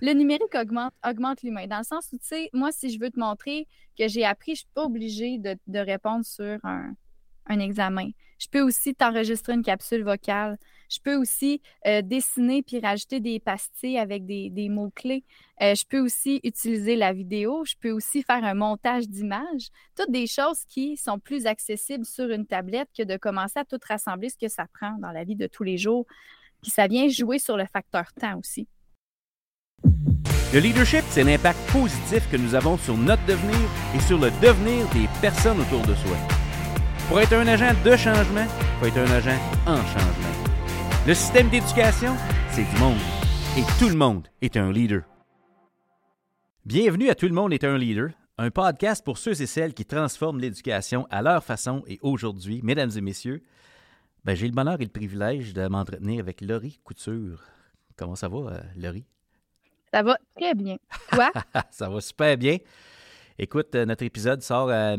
le numérique augmente, l'humain. Dans le sens où, tu sais, moi, si je veux te montrer que j'ai appris, je ne suis pas obligée de, répondre sur un, un examen. Je peux aussi t'enregistrer une capsule vocale. Je peux aussi euh, dessiner puis rajouter des pastilles avec des, mots-clés. Euh, je peux aussi utiliser la vidéo. Je peux aussi faire un montage d'images. Toutes des choses qui sont plus accessibles sur une tablette que de commencer à tout rassembler ce que ça prend dans la vie de tous les jours. Puis ça vient jouer sur le facteur temps aussi. Le leadership, c'est l'impact positif que nous avons sur notre devenir et sur le devenir des personnes autour de soi. Pour être un agent de changement, il faut être un agent en changement. Le système d'éducation, c'est du monde. Et tout le monde est un leader. Bienvenue à Tout le monde est un leader, un podcast pour ceux et celles qui transforment l'éducation à leur façon et aujourd'hui, mesdames et messieurs, ben, j'ai le bonheur et le privilège de m'entretenir avec Laurie Couture. Comment ça va, euh, Laurie? Ça va très bien. Toi? ça va super bien. Écoute, euh, notre épisode sort à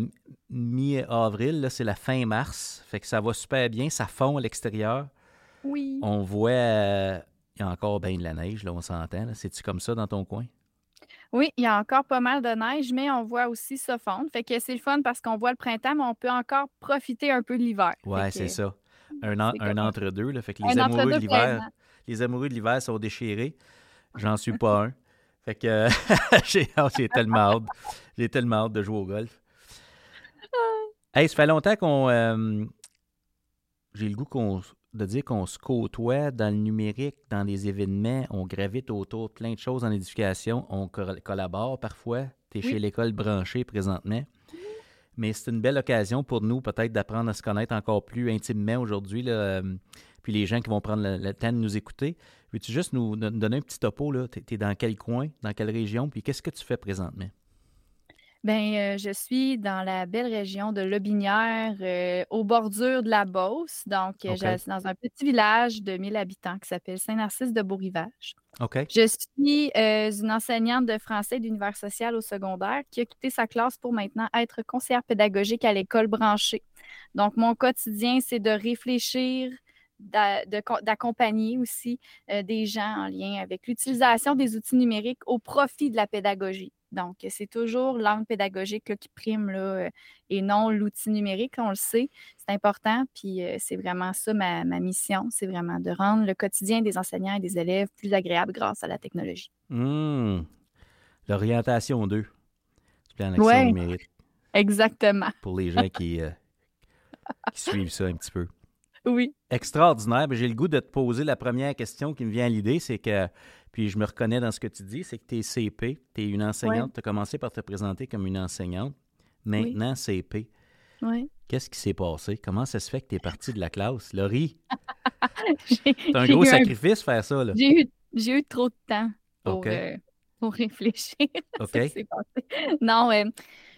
mi-avril, c'est la fin mars. Fait que ça va super bien, ça fond à l'extérieur. Oui. On voit, euh, il y a encore bien de la neige, là, on s'entend. C'est-tu comme ça dans ton coin? Oui, il y a encore pas mal de neige, mais on voit aussi ça fondre. Fait que c'est le fun parce qu'on voit le printemps, mais on peut encore profiter un peu de l'hiver. Oui, c'est ça. Un, un entre-deux. Fait que les amoureux de l'hiver, les amoureux de l'hiver sont déchirés. J'en suis pas un. Fait que oh, j'ai tellement hâte. J'ai tellement hâte de jouer au golf. Hey, ça fait longtemps qu'on. Euh, j'ai le goût de dire qu'on se côtoie dans le numérique, dans les événements. On gravite autour de plein de choses en éducation. On collabore parfois. Tu es chez l'école branchée présentement. Mais c'est une belle occasion pour nous, peut-être, d'apprendre à se connaître encore plus intimement aujourd'hui. Euh, puis les gens qui vont prendre le temps de nous écouter. Veux-tu juste nous donner un petit topo? Tu es, dans quel coin, dans quelle région, puis qu'est-ce que tu fais présentement? Bien, euh, je suis dans la belle région de Lobinière, euh, aux bordures de la Beauce. Donc, euh, je suis dans un petit village de 1000 habitants qui s'appelle Saint-Narcisse de Beau-Rivage. Je suis une enseignante de français d'univers social au secondaire qui a quitté sa classe pour maintenant être conseillère pédagogique à l'école branchée. Donc, mon quotidien, c'est de réfléchir, d'accompagner aussi euh, des gens en lien avec l'utilisation des outils numériques au profit de la pédagogie. Donc, c'est toujours l'angle pédagogique qui prime là, euh, et non l'outil numérique, on le sait. C'est important, puis euh, c'est vraiment ça ma, mission, c'est vraiment de rendre le quotidien des enseignants et des élèves plus agréable grâce à la technologie. Mmh. L'orientation 2, plan d'action numérique. Exactement. Pour les gens qui, qui suivent ça un petit peu. Oui. Extraordinaire. J'ai le goût de te poser la première question qui me vient à l'idée, c'est que, puis je me reconnais dans ce que tu dis, c'est que tu es CP, tu es une enseignante, tu as commencé par te présenter comme une enseignante, maintenant CP. Oui. Qu'est-ce qui s'est passé? Comment ça se fait que tu es partie de la classe? Laurie? c'est un gros sacrifice faire ça. Là. J'ai eu, eu, trop de temps pour, euh, pour réfléchir à ce qui s'est passé. Non, euh,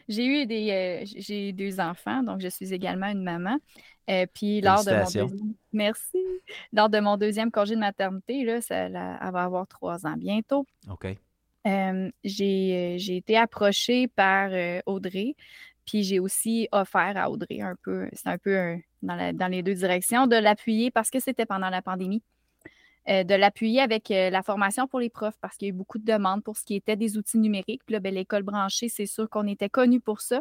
j'ai eu des euh, j'ai deux enfants, donc je suis également une maman. Euh, puis lors de mon deuxième... Merci. Lors de mon deuxième congé de maternité, là, ça, elle va avoir trois ans bientôt. OK. j'ai été approchée par Audrey, puis j'ai aussi offert à Audrey un peu, c'est un peu dans, dans, les deux directions, de l'appuyer parce que c'était pendant la pandémie. Euh, de l'appuyer avec euh, la formation pour les profs parce qu'il y a eu beaucoup de demandes pour ce qui était des outils numériques. Puis ben, l'école branchée, c'est sûr qu'on était connu pour ça.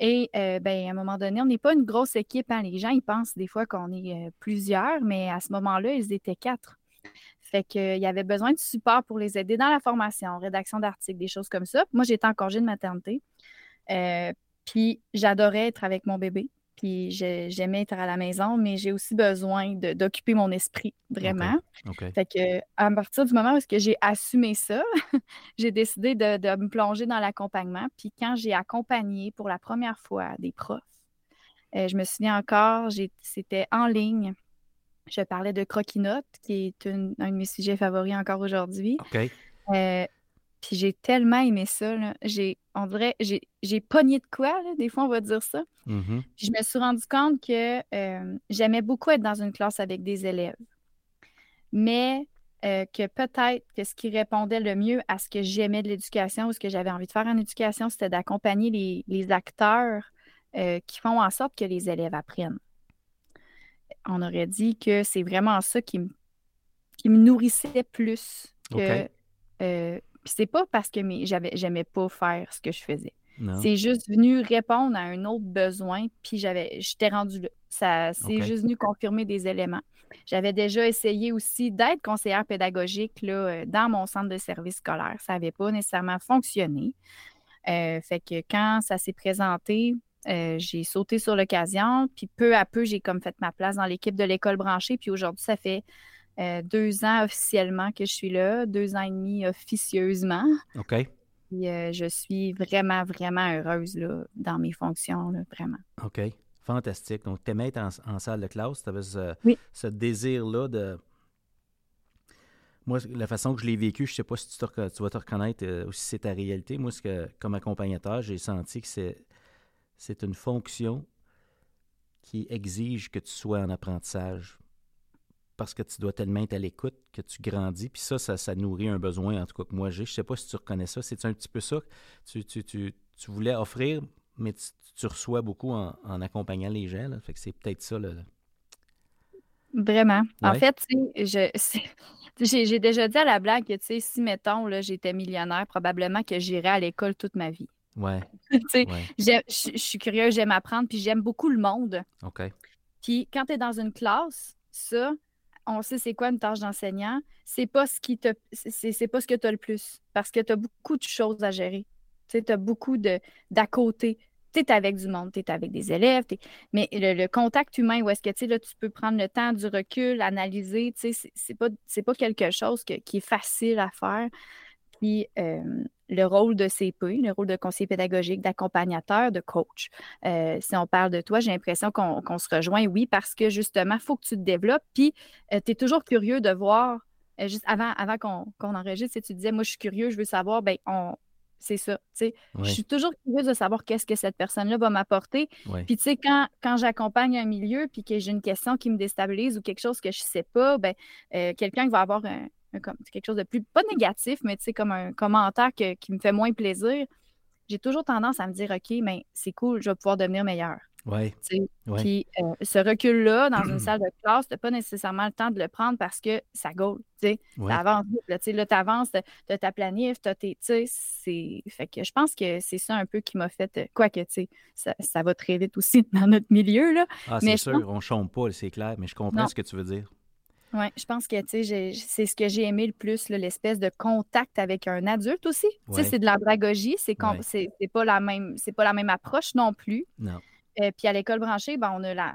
Et euh, ben, à un moment donné, on n'est pas une grosse équipe. Hein. Les gens, ils pensent des fois qu'on est plusieurs, mais à ce moment-là, ils étaient quatre. Fait qu'il y avait besoin de support pour les aider dans la formation, rédaction d'articles, des choses comme ça. Moi, j'étais en congé de maternité. puis j'adorais être avec mon bébé. Puis j'aimais être à la maison, mais j'ai aussi besoin d'occuper mon esprit, vraiment. Fait que à partir du moment où j'ai assumé ça, j'ai décidé de, me plonger dans l'accompagnement. Puis quand j'ai accompagné pour la première fois des profs, euh, je me souviens encore, c'était en ligne. Je parlais de Croquinote, qui est un de mes sujets favoris encore aujourd'hui. Euh, puis j'ai tellement aimé ça. J'ai, on dirait, j'ai, pogné de quoi, des fois on va dire ça. Mm-hmm. Je me suis rendu compte que euh, j'aimais beaucoup être dans une classe avec des élèves. Mais euh, que peut-être que ce qui répondait le mieux à ce que j'aimais de l'éducation ou ce que j'avais envie de faire en éducation, c'était d'accompagner les, acteurs euh, qui font en sorte que les élèves apprennent. On aurait dit que c'est vraiment ça qui me, qui me nourrissait plus que euh, c'est pas parce que j'avais, j'aimais pas faire ce que je faisais. C'est juste venu répondre à un autre besoin, puis j'avais, j'étais rendue là. Ça, c'est juste venu confirmer des éléments. J'avais déjà essayé aussi d'être conseillère pédagogique là, euh, dans mon centre de service scolaire. Ça n'avait pas nécessairement fonctionné. Euh, fait que quand ça s'est présenté, euh, j'ai sauté sur l'occasion, puis peu à peu, j'ai comme fait ma place dans l'équipe de l'école branchée. Puis aujourd'hui, ça fait deux ans officiellement que je suis là, deux ans et demi officieusement. OK. Puis je suis vraiment, vraiment heureuse là, dans mes fonctions, vraiment. OK. Fantastique. Donc, tu aimais être en, salle de classe, tu avais ce, désir-là de. Moi, la façon que je l'ai vécu, je ne sais pas si tu, vas te reconnaître euh, ou si c'est ta réalité. Moi, que, comme accompagnateur, j'ai senti que c'est, c'est une fonction qui exige que tu sois en apprentissage parce que tu dois tellement être à l'écoute que tu grandis. Puis ça, ça, nourrit un besoin, en tout cas, que moi j'ai. Je ne sais pas si tu reconnais ça. C'est un petit peu ça? Que tu, tu voulais offrir mais tu, reçois beaucoup en, accompagnant les gens. Là. Fait que c'est peut-être ça. Là. Vraiment. En fait, je, j'ai, déjà dit à la blague que si, mettons, là, j'étais millionnaire, probablement que j'irais à l'école toute ma vie. Ouais. je, suis curieuse, j'aime apprendre, puis j'aime beaucoup le monde. OK. Puis quand tu es dans une classe, ça, on sait c'est quoi une tâche d'enseignant, c'est pas ce qui te c'est, pas ce que tu as le plus parce que tu as beaucoup de choses à gérer. Tu as beaucoup d'à côté. Tu es avec du monde, tu es avec des élèves, mais le, contact humain, où est-ce que là, tu peux prendre le temps, du recul, analyser, c'est pas, pas quelque chose qui est facile à faire. Puis euh, le rôle de CP, le rôle de conseiller pédagogique, d'accompagnateur, de coach. Euh, si on parle de toi, j'ai l'impression qu'on se rejoint, oui, parce que justement, il faut que tu te développes. Puis euh, tu es toujours curieux de voir, juste avant, avant qu'on enregistre, tu disais, moi, je suis curieux, je veux savoir, ben, on, c'est ça. Je suis toujours curieuse de savoir qu'est-ce que cette personne-là va m'apporter. Puis, tu sais, quand, quand j'accompagne un milieu puis que j'ai une question qui me déstabilise ou quelque chose que je ne sais pas, ben, euh, quelqu'un qui va avoir un, quelque chose de plus, pas négatif, mais tu sais, comme un commentaire qui me fait moins plaisir, j'ai toujours tendance à me dire, OK, mais c'est cool, je vais pouvoir devenir meilleur. Oui. Puis euh, ce recul-là, dans une salle de classe, tu n'as pas nécessairement le temps de le prendre parce que ça gaule. Tu avances. Là, tu avances, tu as ta planif, tu as tes. Fait que je pense que c'est ça un peu qui m'a fait. Euh, Quoique, tu sais, ça, ça, va très vite aussi dans notre milieu. Là. Ah, c'est sûr, on ne chompe pas, c'est clair, mais je comprends ce que tu veux dire. Oui, je pense que c'est ce que j'ai aimé le plus, l'espèce de contact avec un adulte aussi. C'est de l'andragogie, c'est ouais. pas la même c'est pas la même approche non plus. Non. Euh, puis à l'école branchée, ben, on a la,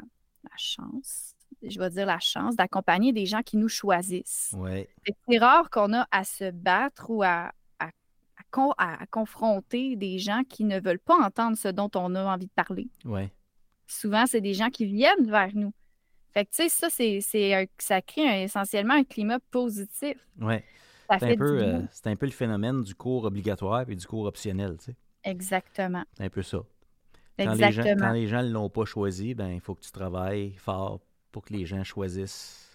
chance, je vais dire la chance, d'accompagner des gens qui nous choisissent. Ouais. C'est rare qu'on a à se battre ou à, à, confronter des gens qui ne veulent pas entendre ce dont on a envie de parler. Ouais. Souvent, c'est des gens qui viennent vers nous. Fait que, tu sais, ça, c'est, ça crée essentiellement un climat positif. Oui. C'est un, peu, euh, c'est un peu le phénomène du cours obligatoire et du cours optionnel, tu sais. Exactement. C'est un peu ça. Quand les gens, quand les gens ne l'ont pas choisi, ben il faut que tu travailles fort pour que les gens choisissent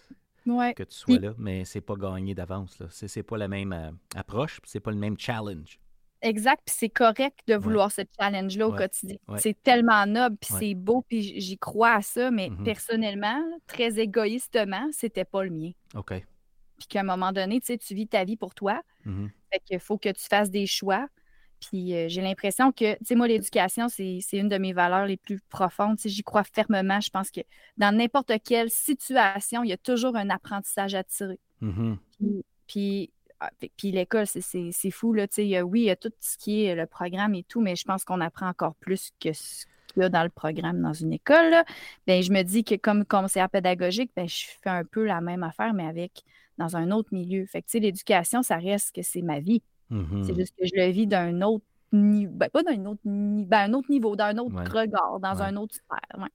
que tu sois là, mais c'est pas gagné d'avance. Ce C'est pas la même euh, approche, c'est pas le même challenge. Exact, puis c'est correct de vouloir ce challenge-là au quotidien. C'est tellement noble, puis c'est beau, puis j'y crois à ça, mais mm-hmm. personnellement, très égoïstement, c'était pas le mien. OK. Puis qu'à un moment donné, tu sais, tu vis ta vie pour toi. Mm-hmm. Fait qu'il faut que tu fasses des choix. Puis euh, j'ai l'impression que, tu sais, moi, l'éducation, c'est une de mes valeurs les plus profondes. J'y crois fermement. Je pense que dans n'importe quelle situation, il y a toujours un apprentissage à tirer. Mm-hmm. Puis, puis, l'école, c'est fou. Là, oui, il y a tout ce qui est le programme et tout, mais je pense qu'on apprend encore plus que ce qu'il y a dans le programme dans une école. Bien, je me dis que comme conseillère pédagogique, bien, je fais un peu la même affaire, mais avec dans un autre milieu. Fait que l'éducation, ça reste que c'est ma vie. C'est mm-hmm. juste que je le vis d'un autre niveau, ben, pas d'un autre, ben, un autre niveau, d'un autre regard, dans un autre sphère. Ouais.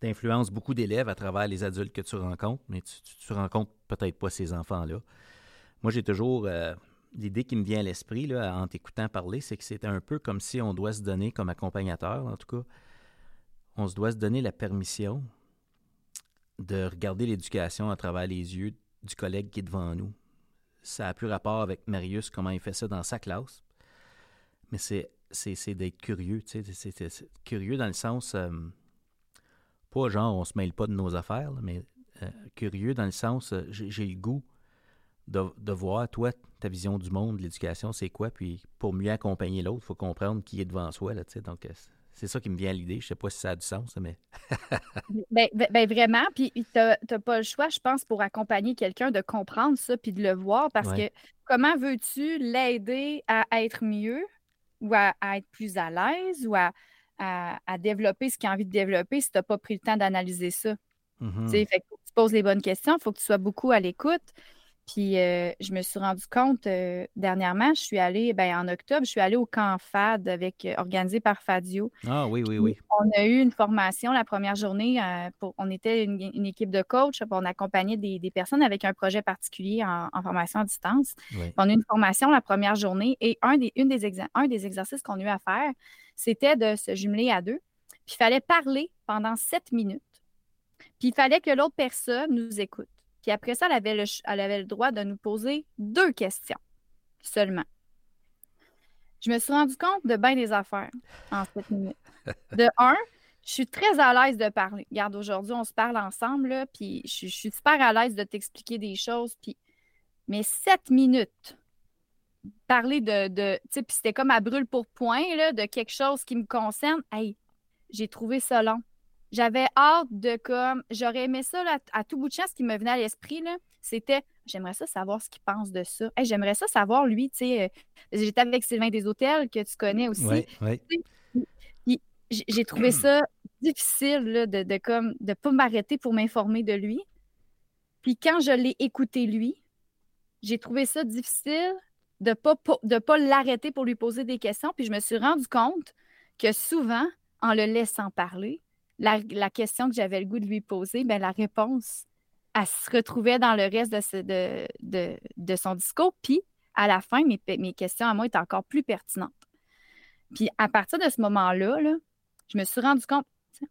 Tu influences beaucoup d'élèves à travers les adultes que tu rencontres, mais tu, tu, rencontres peut-être pas ces enfants-là. Moi, j'ai toujours euh, l'idée qui me vient à l'esprit là, en t'écoutant parler, c'est que c'est un peu comme si on doit se donner, comme accompagnateur en tout cas, on se doit se donner la permission de regarder l'éducation à travers les yeux du collègue qui est devant nous ça a plus rapport avec Marius, comment il fait ça dans sa classe. Mais c'est, c'est, d'être curieux, tu sais, c'est, curieux dans le sens, euh, pas genre on se mêle pas de nos affaires, mais euh, curieux dans le sens, euh, j'ai, le goût de, voir, toi, ta vision du monde, de l'éducation, c'est quoi, puis pour mieux accompagner l'autre, il faut comprendre qui est devant soi, là, tu sais, donc c'est ça qui me vient à l'idée. Je sais pas si ça a du sens, mais. ben, ben, ben, vraiment. Puis, tu n'as pas le choix, je pense, pour accompagner quelqu'un de comprendre ça puis de le voir parce que comment veux-tu l'aider à être mieux ou à, être plus à l'aise ou à, développer ce qu'il a envie de développer si tu n'as pas pris le temps d'analyser ça? Fait faut que tu poses les bonnes questions, il faut que tu sois beaucoup à l'écoute. Puis euh, je me suis rendu compte euh, dernièrement, je suis allée, ben, en octobre, je suis allée au camp FAD avec, euh, organisé par Fadio. Ah oui, oui, oui. On a eu une formation la première journée. pour, on était une, équipe de coachs, on accompagnait des, des, personnes avec un projet particulier en, formation à distance. On a eu une formation la première journée et un des, une des, un des exercices qu'on a eu à faire, c'était de se jumeler à deux. Puis il fallait parler pendant sept minutes. Puis il fallait que l'autre personne nous écoute. Puis après ça, elle avait, le, elle avait le droit de nous poser deux questions seulement. Je me suis rendu compte de bien des affaires en sept minutes. De un, je suis très à l'aise de parler. Regarde, aujourd'hui, on se parle ensemble, là, puis je, suis super à l'aise de t'expliquer des choses. Puis... Mais sept minutes, parler de. de tu sais, puis c'était comme à brûle pour point, là, de quelque chose qui me concerne. Hey, j'ai trouvé ça long. J'avais hâte de comme. J'aurais aimé ça à tout bout de champ. Ce qui me venait à l'esprit, c'était j'aimerais ça savoir ce qu'il pense de ça. j'aimerais ça savoir, lui, tu sais. Euh, j'étais avec Sylvain des Hôtels, que tu connais aussi. Oui, J'ai trouvé ça difficile de, de, comme de pas m'arrêter pour m'informer de lui. Puis quand je l'ai écouté lui, j'ai trouvé ça difficile de pas, de pas l'arrêter pour lui poser des questions. Puis je me suis rendu compte que souvent, en le laissant parler, la, question que j'avais le goût de lui poser, ben, la réponse, elle se retrouvait dans le reste de, de, de, son discours. Puis, à la fin, mes, mes, questions à moi étaient encore plus pertinentes. Puis, à partir de ce moment-là, là, je me suis rendu compte,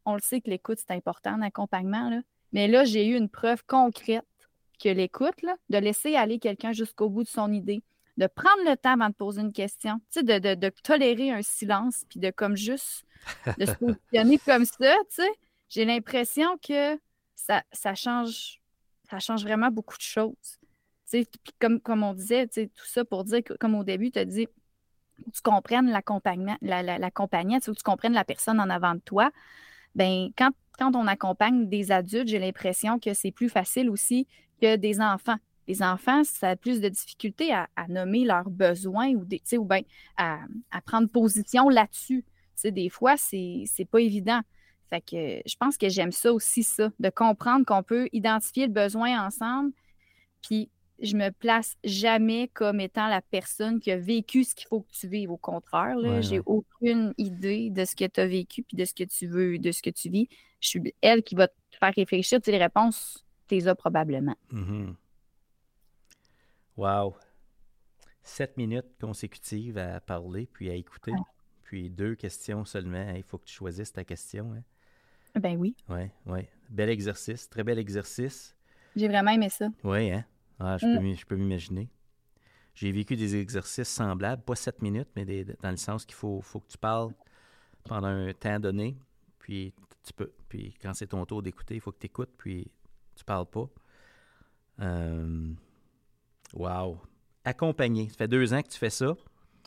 on le sait que l'écoute, c'est important en accompagnement, là, mais là, j'ai eu une preuve concrète que l'écoute, de laisser aller quelqu'un jusqu'au bout de son idée, de prendre le temps avant de poser une question, de, de, de, tolérer un silence, puis de comme juste de se positionner comme ça, tu sais, j'ai l'impression que ça, ça, change, ça change vraiment beaucoup de choses. Tu sais, comme, comme on disait, tu sais, tout ça pour dire que, comme au début, tu as dit, tu comprennes l'accompagnement, la, la, l'accompagnant, tu, tu comprennes la personne en avant de toi. Ben, quand, quand on accompagne des adultes, j'ai l'impression que c'est plus facile aussi que des enfants. Les enfants, ça a plus de difficultés à, nommer leurs besoins ou, des, ou bien à, à, prendre position là-dessus des fois, c'est pas évident. Fait que je pense que j'aime ça aussi, ça, de comprendre qu'on peut identifier le besoin ensemble, puis je me place jamais comme étant la personne qui a vécu ce qu'il faut que tu vives. Au contraire, là, j'ai aucune idée de ce que tu as vécu puis de ce que tu veux, de ce que tu vis. Je suis elle qui va te faire réfléchir. Tu les réponses, tu les as probablement. Mm-hmm. Wow. Sept minutes consécutives à parler puis à écouter puis deux questions seulement. Il faut que tu choisisses ta question. Hein. Ben oui. Oui, oui. Bel exercice, très bel exercice. J'ai vraiment aimé ça. Oui, hein? Ah, mm. je, peux, m'imaginer. J'ai vécu des exercices semblables, pas sept minutes, mais dans le sens qu'il faut, faut que tu parles pendant un temps donné, puis tu peux, puis quand c'est ton tour d'écouter, il faut que tu écoutes, puis tu parles pas. Euh, wow. Accompagné. Ça fait deux ans que tu fais ça.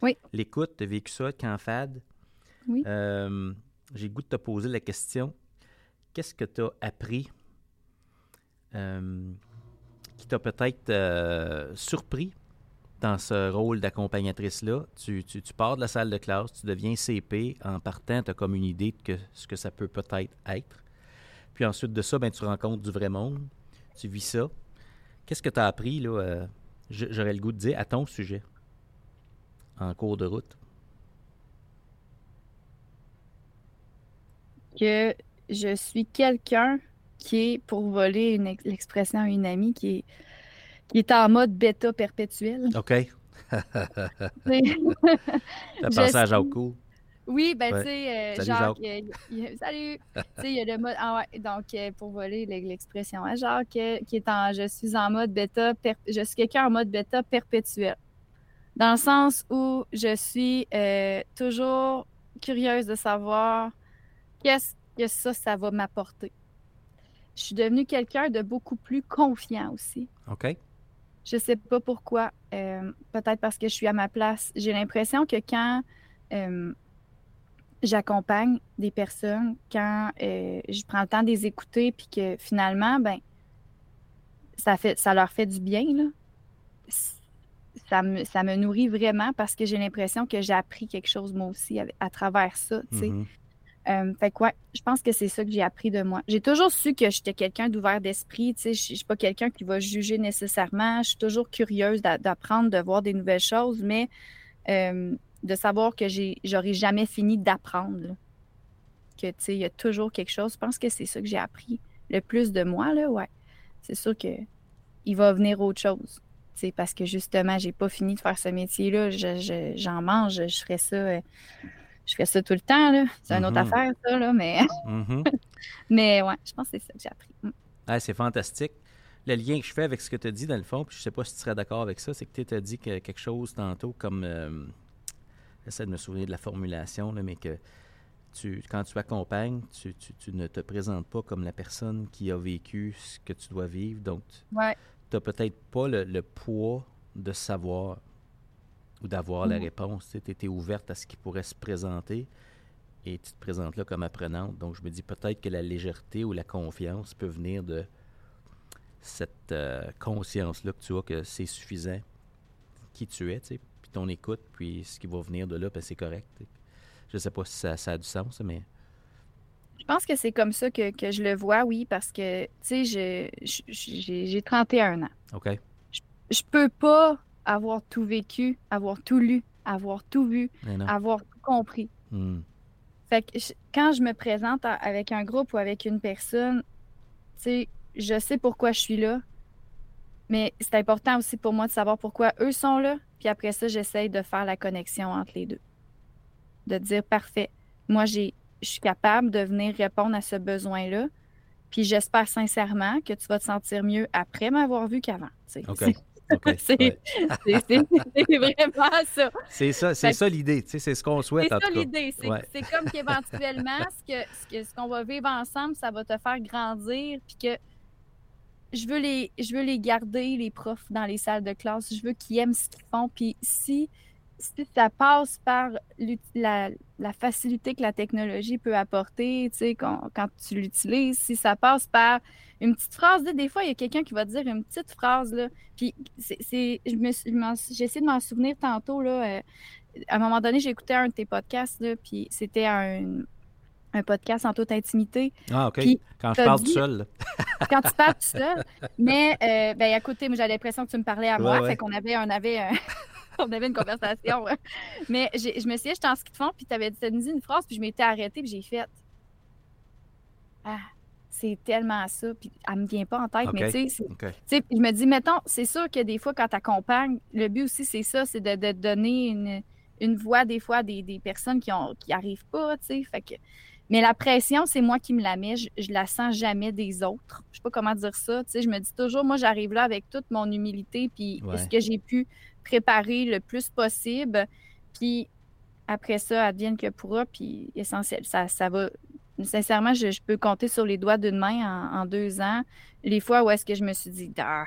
Oui. L'écoute, tu as vécu ça quand FAD. Oui. Euh, j'ai goût de te poser la question qu'est-ce que tu as appris euh, qui t'a peut-être euh, surpris dans ce rôle d'accompagnatrice-là? Tu, pars de la salle de classe, tu deviens CP. En partant, tu as comme une idée de ce que ça peut peut-être être. Puis ensuite de ça, ben, tu rencontres du vrai monde, tu vis ça. Qu'est-ce que tu as appris, là, j'aurais le goût de dire, à ton sujet? en cours de route? Que je suis quelqu'un qui est, pour voler l'expression à une amie, qui est, qui est en mode bêta perpétuel. OK. Pensé à Jacques Cool? Oui, ben tu sais, euh, Jacques, salut! tu sais, il y a le mode, ah ouais, donc euh, pour voler l'expression, hein, Jacques, euh, qui est en, je suis en mode bêta, je suis quelqu'un en mode bêta perpétuel dans le sens où je suis euh, toujours curieuse de savoir qu'est-ce que ça, ça va m'apporter. Je suis devenue quelqu'un de beaucoup plus confiant aussi. OK. Je sais pas pourquoi. Euh, peut-être parce que je suis à ma place. J'ai l'impression que quand euh, j'accompagne des personnes, quand euh, je prends le temps de les écouter, puis que finalement, ben, ça, fait, ça leur fait du bien, là. Ça me, ça me nourrit vraiment parce que j'ai l'impression que j'ai appris quelque chose moi aussi à, travers ça. tu sais. Mm-hmm. Euh, fait quoi, je pense que c'est ça que j'ai appris de moi. J'ai toujours su que j'étais quelqu'un d'ouvert d'esprit. Je ne suis pas quelqu'un qui va juger nécessairement. Je suis toujours curieuse d'apprendre, de voir des nouvelles choses, mais euh, de savoir que j'aurais jamais fini d'apprendre. Que il y a toujours quelque chose. Je pense que c'est ça que j'ai appris le plus de moi. Là, ouais. C'est sûr que il va venir autre chose. Parce que justement, j'ai pas fini de faire ce métier-là. J'en mange, je ferais ça. Euh, je fais ça tout le temps, là. C'est une autre mm-hmm. affaire, ça, là, mais... Mm-hmm. mais ouais, je pense que c'est ça que j'ai appris. Mm. c'est fantastique. Le lien que je fais avec ce que tu as dit, dans le fond, puis je sais pas si tu serais d'accord avec ça, c'est que tu as dit que quelque chose tantôt comme... Euh, j'essaie de me souvenir de la formulation, là, mais que tu, quand tu accompagnes, tu, tu, ne te présentes pas comme la personne qui a vécu ce que tu dois vivre. Donc, tu n'as peut-être pas le, le, poids de savoir ou d'avoir la mm. réponse. Tu étais ouverte à ce qui pourrait se présenter et tu te présentes là comme apprenante. Donc, je me dis peut-être que la légèreté ou la confiance peut venir de cette euh, conscience-là que tu as que c'est suffisant qui tu es, tu sais, ton écoute, puis ce qui va venir de là, ben, c'est correct. Je ne sais pas si ça, a du sens, mais... Je pense que c'est comme ça que, je le vois, oui, parce que, tu sais, j'ai 31 ans. OK. Je, je peux pas avoir tout vécu, avoir tout lu, avoir tout vu, avoir tout compris. Hmm. Fait que quand je me présente avec un groupe ou avec une personne, tu sais, je sais pourquoi je suis là, mais c'est important aussi pour moi de savoir pourquoi eux sont là. Puis après ça, j'essaye de faire la connexion entre les deux. De dire, parfait, moi, j'ai, je suis capable de venir répondre à ce besoin-là. Puis j'espère sincèrement que tu vas te sentir mieux après m'avoir vu qu'avant. c'est vraiment ça. C'est ça, c'est ça l'idée, c'est ce qu'on souhaite. C'est ça l'idée. C'est comme qu'éventuellement, ce qu'on ce qu'on va vivre ensemble, ça va te faire grandir, puis que je veux, les, je veux les garder, les profs, dans les salles de classe. Je veux qu'ils aiment ce qu'ils font. Puis si, ça passe par la, facilité que la technologie peut apporter, tu sais, quand, tu l'utilises, si ça passe par une petite phrase. des fois, il y a quelqu'un qui va dire une petite phrase. Là, puis c'est, j'ai essayé de m'en souvenir tantôt. Là, euh, à un moment donné, écouté un de tes podcasts, là, puis c'était un, un podcast en toute intimité. Ah, OK. quand je parle tout seul. quand tu parles tout seul. Mais, euh, ben, moi, j'avais l'impression que tu me parlais à moi. Fait qu'on avait, on avait, on avait une conversation. Mais je me suis dit, j'étais en ski de fond, puis tu avais dit une phrase, puis je m'étais arrêtée, puis j'ai fait. Ah, c'est tellement ça. Puis elle me vient pas en tête, mais tu sais, je me dis, mettons, c'est sûr que des fois, quand tu accompagnes, le but aussi, c'est ça, c'est de, donner une, une, voix des fois à des, des, personnes qui ont qui arrivent pas, tu sais. Fait que, mais la pression, c'est moi qui me la mets. Je, je, la sens jamais des autres. Je sais pas comment dire ça. Tu sais, je me dis toujours, moi, j'arrive là avec toute mon humilité, puis ce que j'ai pu préparer le plus possible. Puis après ça, advienne que pourra, puis essentiel. Ça, ça va sincèrement, je, peux compter sur les doigts d'une main en, deux ans les fois où est-ce que je me suis dit, ah,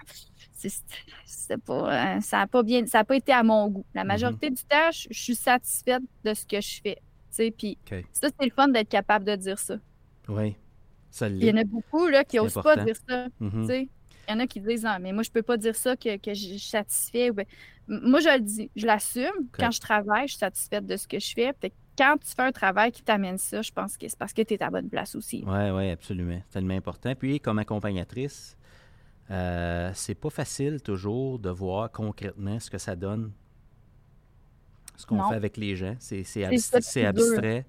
c'est pas, euh, ça n'a pas bien, ça a pas été à mon goût. La mm-hmm. majorité du temps, je, suis satisfaite de ce que je fais. Puis ça, c'est le fun d'être capable de dire ça. Oui, ça Il y en a beaucoup là, qui n'osent pas dire ça. Mm-hmm. Il y en a qui disent ah, mais moi, je peux pas dire ça, que, que je suis satisfait. Moi, je le dis, je l'assume. Quand je travaille, je suis satisfaite de ce que je fais quand tu fais un travail qui t'amène ça, je pense que c'est parce que tu es à bonne place aussi. Oui, oui, absolument. C'est tellement important. Puis, comme accompagnatrice, euh, c'est pas facile toujours de voir concrètement ce que ça donne, ce qu'on fait avec les gens. C'est abstrait.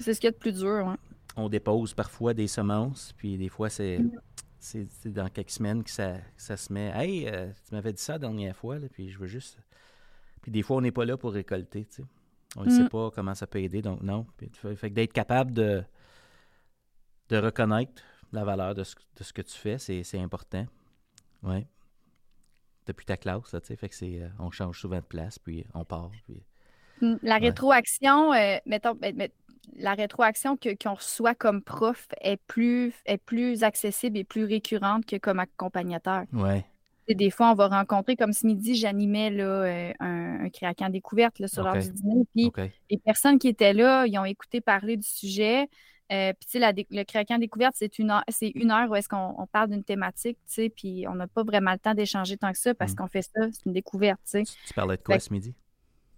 C'est ce qu'il y a de plus dur. Ouais. On dépose parfois des semences, puis des fois, c'est. Mm. dans quelques semaines que ça, se met. Hey, euh, tu m'avais dit ça la dernière fois, puis je veux juste. Puis des fois, on n'est pas là pour récolter, tu sais. On ne sait mm. pas comment ça peut aider, donc non. Fait, d'être capable de, de reconnaître la valeur de ce, de ce que tu fais, c'est important. Oui. Depuis ta classe, tu sais, fait que c'est, euh, on change souvent de place, puis on part. Puis, la rétroaction, euh, mettons, ben, la rétroaction que, qu'on reçoit comme prof est plus, est plus accessible et plus récurrente que comme accompagnateur. Oui. des fois, on va rencontrer, comme ce midi, j'animais là, un, un créacan découverte là, sur l'heure du dîner. Puis les personnes qui étaient là, ils ont écouté parler du sujet. Euh, puis, tu sais, le craquant découverte, c'est une heure, c'est une heure où est-ce qu'on parle d'une thématique, tu sais, puis on n'a pas vraiment le temps d'échanger tant que ça parce mmh. qu'on fait ça, c'est une découverte, tu sais. Tu parlais de quoi ce midi?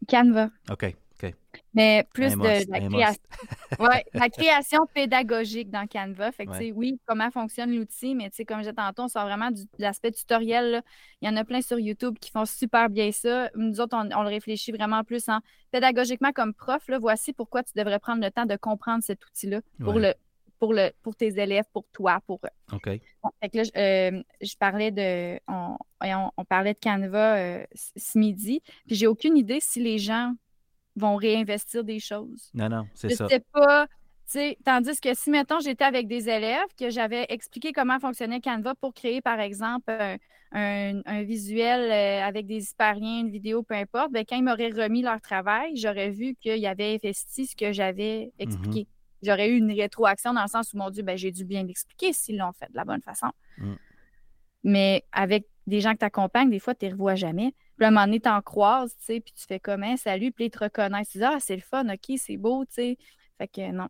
Canva. OK. Mais plus de la création. ouais, la création pédagogique dans Canva. Fait que, oui, comment fonctionne l'outil, mais comme je disais tantôt, on sort vraiment de l'aspect tutoriel. Il y en a plein sur YouTube qui font super bien ça. Nous autres, on, le réfléchit vraiment plus en pédagogiquement comme prof. Là, voici pourquoi tu devrais prendre le temps de comprendre cet outil-là pour le pour, le, pour tes élèves, pour toi, pour eux. OK. fait que là, je, euh, parlais de. On, on, parlait de Canva euh, ce midi. Puis j'ai aucune idée si les gens vont réinvestir des choses. Non, non, c'est ça. Je sais pas. Tandis que si, mettons, j'étais avec des élèves, que j'avais expliqué comment fonctionnait Canva pour créer, par exemple, un, visuel euh, avec des hyperiens, une vidéo, peu importe, bien, quand ils m'auraient remis leur travail, j'aurais vu qu'ils avaient investi ce que j'avais expliqué. Mm-hmm. J'aurais eu une rétroaction dans le sens où, mon Dieu, ben, j'ai dû bien l'expliquer s'ils l'ont fait de la bonne façon. Mm. Mais avec des gens que tu accompagnes, des fois, tu ne les revois jamais. Puis à un moment donné, t'en croises, tu sais, puis tu fais comme un salut, puis ils te reconnaissent. Tu dis Ah, c'est le fun, ok, c'est beau, tu sais. Fait que non.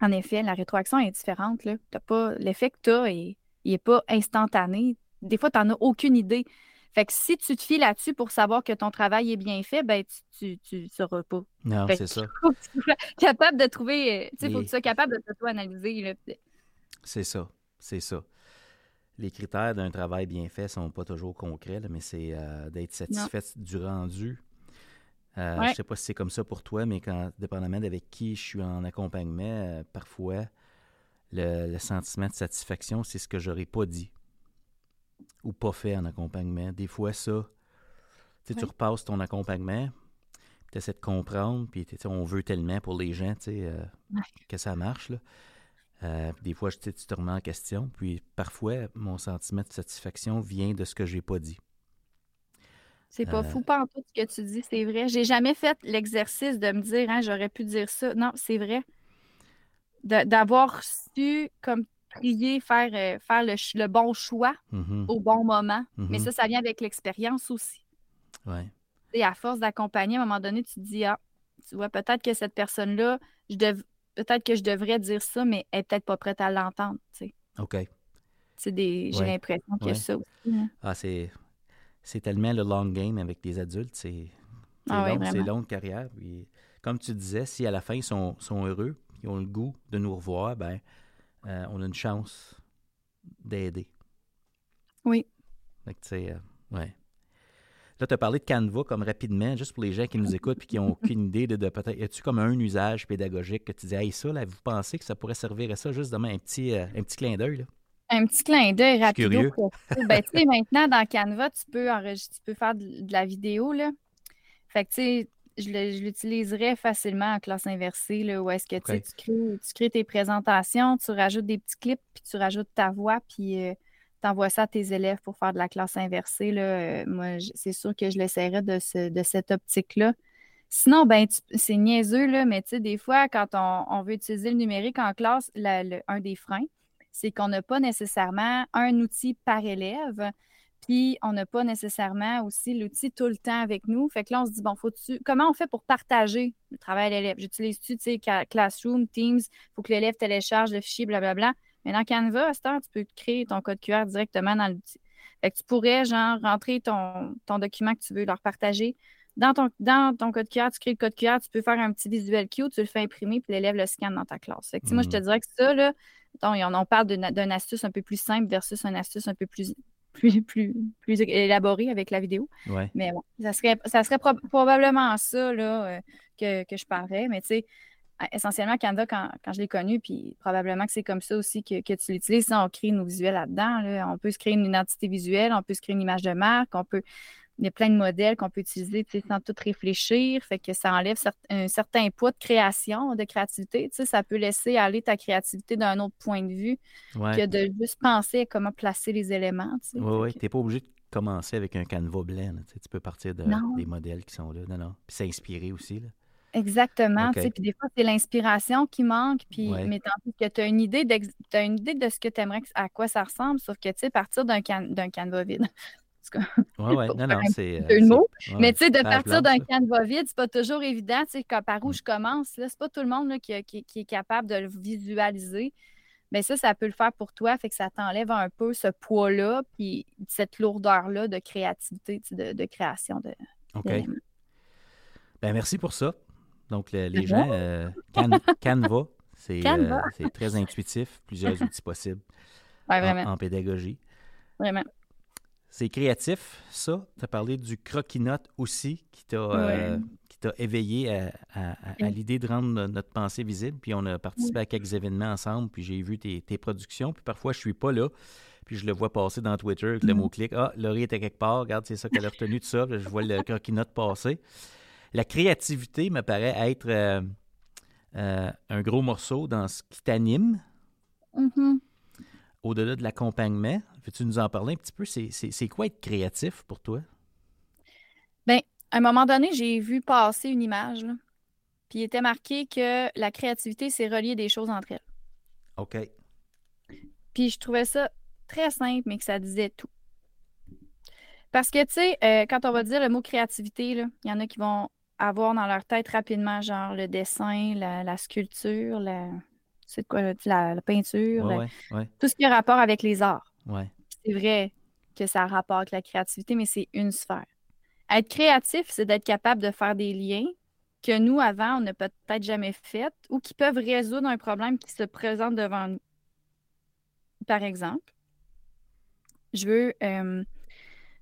En effet, la rétroaction est différente. Là. T'as pas. L'effet que tu as, il n'est pas instantané. Des fois, tu n'en as aucune idée. Fait que si tu te fies là-dessus pour savoir que ton travail est bien fait, ben tu ne sauras pas. Non, c'est ça. Faut que tu sois capable de trouver. Tu sais, faut que tu sois capable de s'auto-analyser. C'est ça. C'est ça les critères d'un travail bien fait sont pas toujours concrets, mais c'est euh, d'être satisfait du rendu. Euh, je ne sais pas si c'est comme ça pour toi, mais quand, dépendamment d'avec qui je suis en accompagnement, euh, parfois, le, sentiment de satisfaction, c'est ce que j'aurais pas dit ou pas fait en accompagnement. Des fois, ça, tu repasses ton accompagnement, tu essaies de comprendre, puis on veut tellement pour les gens que ça marche. Là. Euh, des fois, tu te remets en question. Puis parfois, mon sentiment de satisfaction vient de ce que je n'ai pas dit. C'est pas euh, fou, pas en tout ce que tu dis, c'est vrai. J'ai jamais fait l'exercice de me dire, hein, j'aurais pu dire ça. Non, c'est vrai. D'avoir su, comme prier, faire, euh, faire le, bon choix mm-hmm. au bon moment. Mais mm-hmm. ça, ça vient avec l'expérience aussi. Ouais. Et à force d'accompagner, à un moment donné, tu te dis, ah, tu vois, peut-être que cette personne-là, je, dev peut-être que je devrais dire ça, mais elle n'est peut-être pas prête à l'entendre. OK. Des... J'ai l'impression a ça aussi. Hein. Ah, c'est... c'est tellement le long game avec les adultes. C'est, ah long, c'est longue carrière. Puis, comme tu disais, si à la fin ils sont, sont heureux, ils ont le goût de nous revoir, ben, euh, on a une chance d'aider. Oui. Que, tu sais, euh, ouais. Là, tu as parlé de Canva comme rapidement, juste pour les gens qui nous écoutent et qui n'ont aucune idée de, peut-être. Y a-tu comme un usage pédagogique que tu dis, hey, ça, là, vous pensez que ça pourrait servir à ça, juste demain, un petit, euh, un petit clin d'œil? Un petit clin d'œil rapide. ben, tu sais, maintenant, dans Canva, tu peux, enregistrer, tu peux faire de, la vidéo. Là. Fait que, tu sais, je l'utiliserais facilement en classe inversée, là, où est-ce que tu, crées, tu crées tes présentations, tu rajoutes des petits clips, puis tu rajoutes ta voix, puis euh, t'envoies ça à tes élèves pour faire de la classe inversée, là, euh, moi, c'est sûr que je l'essaierai de, de cette optique-là. Sinon, ben, c'est niaiseux, là, mais tu sais, des fois, quand on, veut utiliser le numérique en classe, un des freins, c'est qu'on n'a pas nécessairement un outil par élève, puis on n'a pas nécessairement aussi l'outil tout le temps avec nous. Fait que là, on se dit, bon, faut-tu, comment on fait pour partager le travail de l'élève? J'utilise-tu, tu sais, Classroom, Teams, il faut que l'élève télécharge le fichier, blablabla. Mais dans Canva, à cette heure, tu peux créer ton code QR directement dans l'outil. Fait que tu pourrais, genre, rentrer ton, ton document que tu veux leur partager. Dans ton, dans ton code QR, tu crées le code QR, tu peux faire un petit visuel cue, tu le fais imprimer, puis l'élève le scanne dans ta classe. Fait que, moi, je te mm. dirais que ça, là, on, parle d'une astuce un peu plus simple versus une astuce un peu plus, plus, plus, plus élaborée avec la vidéo. Mais bon, ça serait, ça serait probablement ça là, euh, que, que je parlerais. Mais tu sais, essentiellement, Canva, quand, je l'ai connu, puis probablement que c'est comme ça aussi que, tu l'utilises, on crée nos visuels là-dedans. On peut se créer une identité visuelle, on peut se créer une image de marque, on peut. Il y a plein de modèles qu'on peut utiliser sans tout réfléchir, fait que ça enlève un certain poids de création, de créativité. ça peut laisser aller ta créativité d'un autre point de vue que de juste penser à comment placer les éléments. Oui, oui, tu n'es pas obligé de commencer avec un canevas blanc. tu peux partir de, des modèles qui sont là. Non, non. Puis s'inspirer aussi. Là. Exactement. Puis des fois, c'est l'inspiration qui manque. Puis, mais tant que tu as une idée de, une idée de ce que tu aimerais, à quoi ça ressemble, sauf que tu sais, partir d'un can, canevas vide. Oui, oui, non, non, c'est. Euh. Mais tu sais, de partir d'un canevas vide, c'est pas toujours évident. Tu sais, par où mm. je commence, c'est pas tout le monde qui, est capable de le visualiser. Mais ça, ça peut le faire pour toi, fait que ça t'enlève un peu ce poids-là, puis cette lourdeur-là de créativité, de, création de. OK. Ben, merci pour ça. Donc, les gens, euh, Canva, euh, c'est très intuitif, plusieurs outils possibles en, pédagogie. Vraiment. C'est créatif, ça. Tu as parlé du croquis-note aussi qui t'a euh, éveillé à, l'idée de rendre notre pensée visible. Puis on a participé à quelques événements ensemble, puis j'ai vu tes, productions. Puis parfois, je suis pas là, puis je le vois passer dans Twitter avec le mm. mot-clic. Ah, Laurie était quelque part, regarde, c'est ça qu'elle a retenu de ça. je vois le croquis-note passer. La créativité me paraît être euh, euh, un gros morceau dans ce qui t'anime. Mm-hmm. Au-delà de l'accompagnement, veux-tu nous en parler un petit peu? C'est quoi être créatif pour toi? Bien, à un moment donné, j'ai vu passer une image, puis il était marqué que la créativité, c'est relier des choses entre elles. OK. Puis je trouvais ça très simple, mais que ça disait tout. Parce que, tu sais, euh, quand on va dire le mot créativité, il y en a qui vont avoir dans leur tête rapidement, genre le dessin, la, sculpture, la, quoi, la, peinture, tout ce qui a rapport avec les arts. C'est vrai que ça a rapport avec la créativité, mais c'est une sphère. Être créatif, c'est d'être capable de faire des liens que nous, avant, on n'a peut-être jamais fait ou qui peuvent résoudre un problème qui se présente devant nous. Par exemple, je veux euh,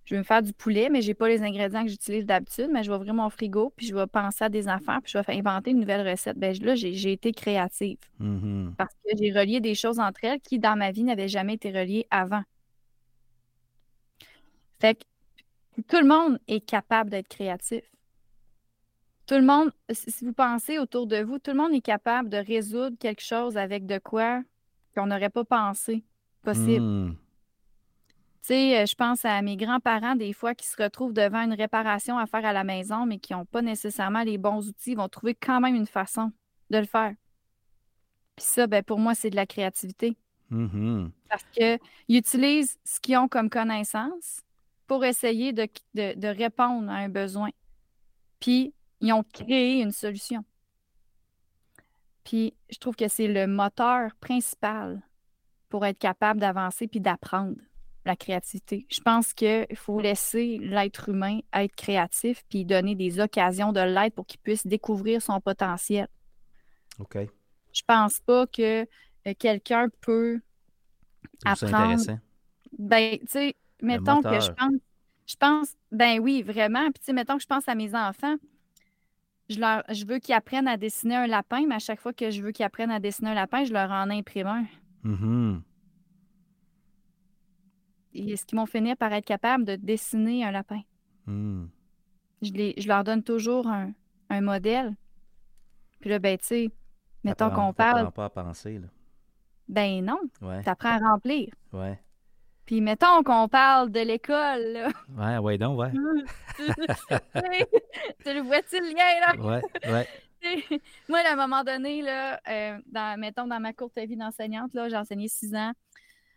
je vais me faire du poulet, mais je n'ai pas les ingrédients que j'utilise d'habitude, mais je vais ouvrir mon frigo, puis je vais penser à des affaires, puis je vais inventer une nouvelle recette. Ben, là, j'ai été créative. Mm-hmm. Parce que j'ai relié des choses entre elles qui, dans ma vie, n'avaient jamais été reliées avant. Fait que tout le monde est capable d'être créatif. Tout le monde, si vous pensez autour de vous, tout le monde est capable de résoudre quelque chose avec de quoi qu'on n'aurait pas pensé possible. Mm. Tu sais, euh, je pense à mes grands-parents, des fois, qui se retrouvent devant une réparation à faire à la maison, mais qui n'ont pas nécessairement les bons outils, ils vont trouver quand même une façon de le faire. Puis ça, ben, pour moi, c'est de la créativité. Mm-hmm. Parce qu'ils utilisent ce qu'ils ont comme connaissance pour essayer de, de répondre à un besoin. Puis, ils ont créé une solution. Puis, je trouve que c'est le moteur principal pour être capable d'avancer puis d'apprendre la créativité. Je pense qu'il faut laisser l'être humain être créatif puis donner des occasions de l'être pour qu'il puisse découvrir son potentiel. OK. Je pense pas que euh, quelqu'un peut apprendre. Ben, tu sais, mettons que je pense, je pense, ben oui, vraiment. Puis, tu sais, mettons que je pense à mes enfants. Je, leur, je veux qu'ils apprennent à dessiner un lapin, mais à chaque fois que je veux qu'ils apprennent à dessiner un lapin, je leur en imprime un. Mm est-ce qu'ils vont finir par être capables de dessiner un lapin? Hmm. Je, leur donne toujours un, modèle. Puis là, ben, tu sais, mettons qu'on parle. pas à penser, là. Ben non. Ouais. T'apprends à remplir. Ouais. Puis mettons qu'on parle de l'école, là. Ouais, ouais, donc, ouais. tu le vois-tu le lien, là? Ouais, ouais. Moi, à un moment donné, là, euh, dans, mettons, dans ma courte vie d'enseignante, là, j'ai enseigné six ans.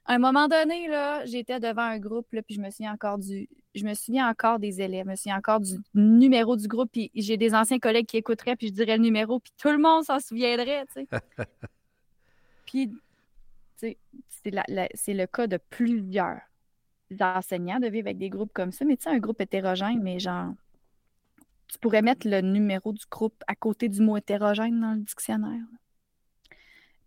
À un moment donné, là, j'étais devant un groupe, là, puis je me souviens encore du. Je me souviens encore des élèves, je me souviens encore du numéro du groupe, puis j'ai des anciens collègues qui écouteraient, puis je dirais le numéro, puis tout le monde s'en souviendrait, tu sais. puis, tu c'est le cas de plusieurs enseignants de vivre avec des groupes comme ça, mais tu sais, un groupe hétérogène, mais genre, tu pourrais mettre le numéro du groupe à côté du mot hétérogène dans le dictionnaire.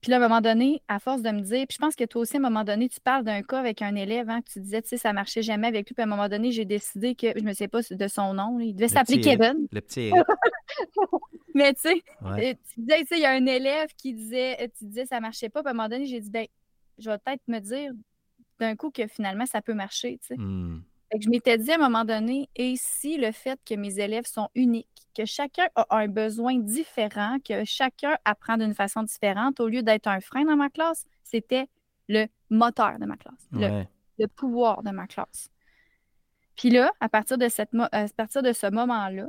Puis là, à un moment donné, à force de me dire, puis je pense que toi aussi, à un moment donné, tu parles d'un cas avec un élève, hein, que tu disais, tu sais, ça marchait jamais avec lui. Puis à un moment donné, j'ai décidé que, je ne sais pas de son nom, il devait s'appeler Kevin. Le petit Mais tu sais, euh, tu disais, tu sais, il y a un élève qui disait, euh, tu disais, ça marchait pas. Puis à un moment donné, j'ai dit, ben, je vais peut-être me dire d'un coup que finalement, ça peut marcher, tu sais. Hmm je m'étais dit à un moment donné, et si le fait que mes élèves sont uniques, que chacun a un besoin différent, que chacun apprend d'une façon différente, au lieu d'être un frein dans ma classe, c'était le moteur de ma classe, le, pouvoir de ma classe. Puis là, à partir de, cette, à partir de ce moment-là,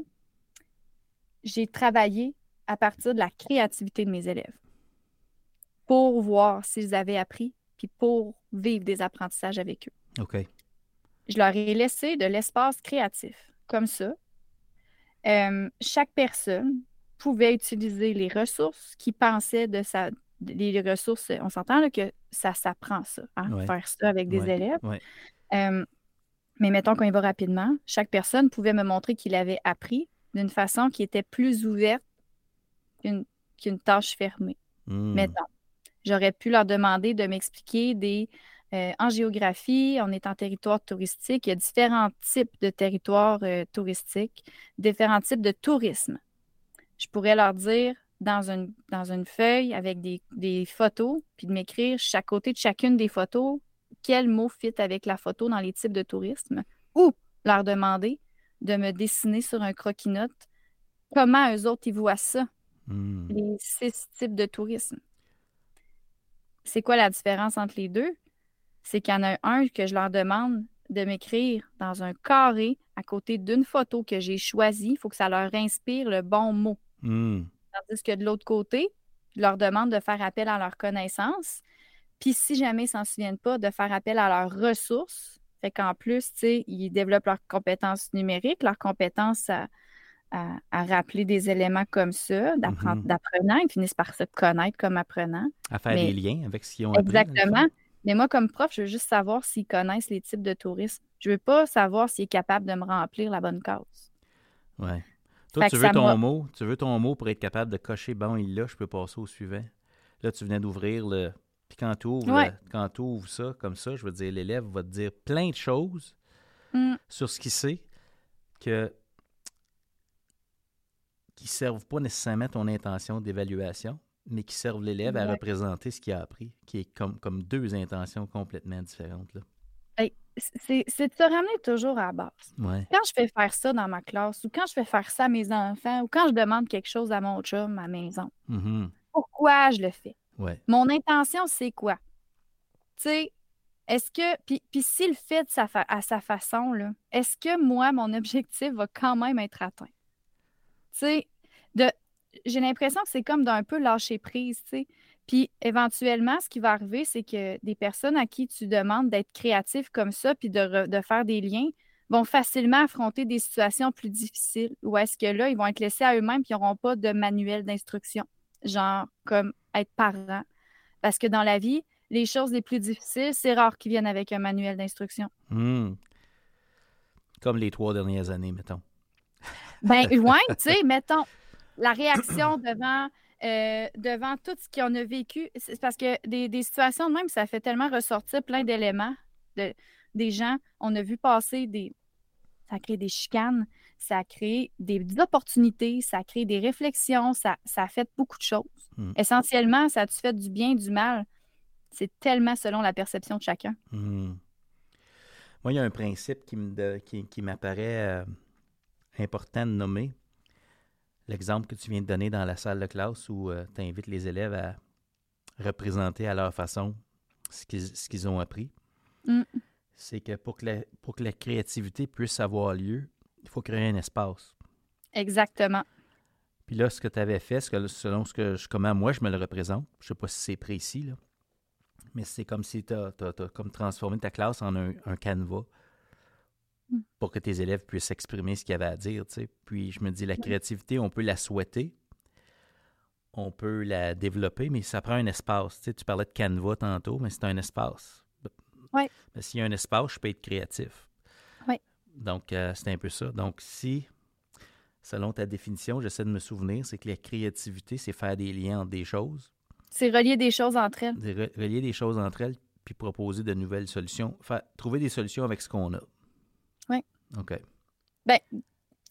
j'ai travaillé à partir de la créativité de mes élèves pour voir s'ils avaient appris, puis pour vivre des apprentissages avec eux. OK je leur ai laissé de l'espace créatif, comme ça. Euh, chaque personne pouvait utiliser les ressources qui pensaient de sa. Les ressources, on s'entend que ça s'apprend, ça, hein, faire ça avec des élèves. Euh, mais mettons qu'on y va rapidement, chaque personne pouvait me montrer qu'il avait appris d'une façon qui était plus ouverte qu'une tâche fermée. Hmm. Mettons, j'aurais pu leur demander de m'expliquer des euh, en géographie, on est en territoire touristique. Il y a différents types de territoires euh, touristiques, différents types de tourisme. Je pourrais leur dire dans une, dans une feuille avec des, photos, puis de m'écrire chaque côté de chacune des photos quel mot fit avec la photo dans les types de tourisme, ou leur demander de me dessiner sur un croquis-note comment eux autres ils voient ça, hmm. les six types de tourisme. C'est quoi la différence entre les deux? c'est qu'il y en a un que je leur demande de m'écrire dans un carré à côté d'une photo que j'ai choisie. Il faut que ça leur inspire le bon mot. Hmm. Tandis que de l'autre côté, je leur demande de faire appel à leurs connaissances. Puis si jamais ils ne s'en souviennent pas, de faire appel à leurs ressources. Fait qu'en plus, tu sais, ils développent leurs compétences numériques, leurs compétences à, rappeler des éléments comme ça, mm-hmm. d'apprenant. Ils finissent par se connaître comme apprenants. À faire des liens avec ce qu'ils ont appris. Exactement. Mais moi, comme prof, je veux juste savoir s'ils connaissent les types de tourisme. Je veux pas savoir s'ils est capable de me remplir la bonne case. Ouais. Toi, tu veux ton mot, tu veux ton mot pour être capable de cocher bon, il l'a, je peux passer au suivant. Là, tu venais d'ouvrir le. Puis quand tu ouvres, quand tu ouvres ça comme ça, je veux dire, l'élève va te dire plein de choses mm. sur ce qu'il sait que qui ne servent pas nécessairement ton intention d'évaluation mais qui servent l'élève à représenter ce qu'il a appris, qui est comme, comme deux intentions complètement différentes. Là. c'est, de se ramener toujours à la base. Quand je fais faire ça dans ma classe, ou quand je fais faire ça à mes enfants, ou quand je demande quelque chose à mon chum à la maison, mm-hmm. pourquoi je le fais? Mon intention, c'est quoi? Tu sais, est-ce que, puis, s'il le fait à sa façon, là, est-ce que moi, mon objectif va quand même être atteint? Sais, de, j'ai l'impression que c'est comme d'un peu lâcher prise, tu sais. Puis éventuellement, ce qui va arriver, c'est que des personnes à qui tu demandes d'être créatif comme ça, puis de, faire des liens, vont facilement affronter des situations plus difficiles. Ou est-ce que là, ils vont être laissés à eux-mêmes, puis ils n'auront pas de manuel d'instruction, genre comme être parent. Parce que dans la vie, les choses les plus difficiles, c'est rare qu'ils viennent avec un manuel d'instruction. Hmm. Comme les trois dernières années, mettons. Ben, ouais, tu sais, mettons, la réaction devant, euh, devant tout ce qu'on a vécu. C'est parce que des, situations de même, ça fait tellement ressortir plein d'éléments de, des gens. On a vu passer des. Ça a créé des chicanes, ça a créé des, opportunités, ça a créé des réflexions, ça, a fait beaucoup de choses. Hmm. Essentiellement, ça a-tu fait du bien, du mal? C'est tellement selon la perception de chacun. Hmm. Moi, il y a un principe qui, qui, m'apparaît euh, important de nommer l'exemple que tu viens de donner dans la salle de classe où euh, tu invites les élèves à représenter à leur façon ce qu'ils ont appris, mm. c'est que pour que, la, pour que la créativité puisse avoir lieu, il faut créer un espace. Exactement. Puis là, ce que tu avais fait, selon ce que je, comment moi je me le représente, je ne sais pas si c'est précis, là, mais c'est comme si tu as, comme transformé ta classe en un, un canevas pour que tes élèves puissent exprimer ce qu'ils avaient à dire. Puis je me dis, la créativité, on peut la souhaiter, on peut la développer, mais ça prend un espace. Tu, parlais de Canva tantôt, mais c'est un espace. Ouais. Mais s'il y a un espace, je peux être créatif. Oui. Donc, euh, c'est un peu ça. Donc, si, selon ta définition, j'essaie de me souvenir, c'est que la créativité, c'est faire des liens entre des choses. C'est relier des choses entre elles. relier des choses entre elles, puis proposer de nouvelles solutions. Trouver des solutions avec ce qu'on a. Oui. OK. Ben,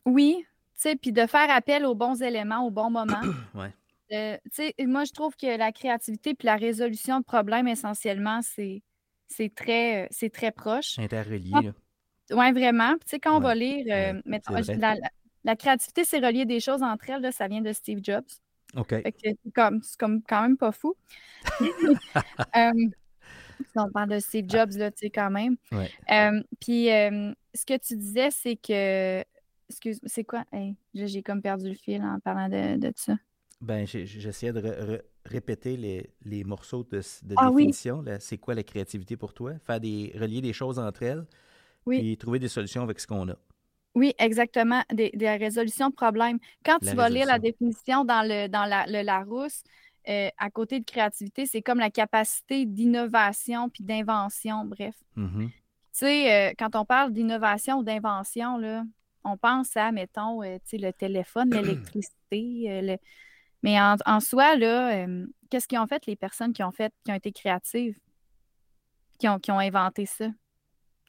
oui, tu sais, puis de faire appel aux bons éléments au bon moment. oui. Euh, tu sais, moi, je trouve que la créativité puis la résolution de problèmes, essentiellement, c'est, c'est, très, euh, c'est très proche. Interrelié. Oui, vraiment. Tu sais, quand on va lire, euh, la, créativité, c'est relier des choses entre elles, là, ça vient de Steve Jobs. OK. c'est, comme, c'est comme quand même pas fou. on parle de Steve Jobs, là, tu sais, quand même. Euh, puis, euh, ce que tu disais, c'est que. Excuse, c'est quoi? j'ai comme perdu le fil en parlant de, de ça. Ben, j'essayais de répéter les, les, morceaux de, de ah définition. C'est quoi la créativité pour toi? Faire des, relier des choses entre elles, Oui. Puis trouver des solutions avec ce qu'on a. Oui, exactement. Des, résolutions de problèmes. Quand tu vas lire la définition dans le, dans la, le Larousse, euh, à côté de créativité, c'est comme la capacité d'innovation puis d'invention, bref. Mm-hmm. Tu sais, euh, quand on parle d'innovation ou d'invention, on pense à, mettons, euh, le téléphone, l'électricité. Mais en, soi, là, qu'est-ce qu'ils ont fait les personnes qui ont fait, qui ont été créatives, qui ont, qui ont inventé ça?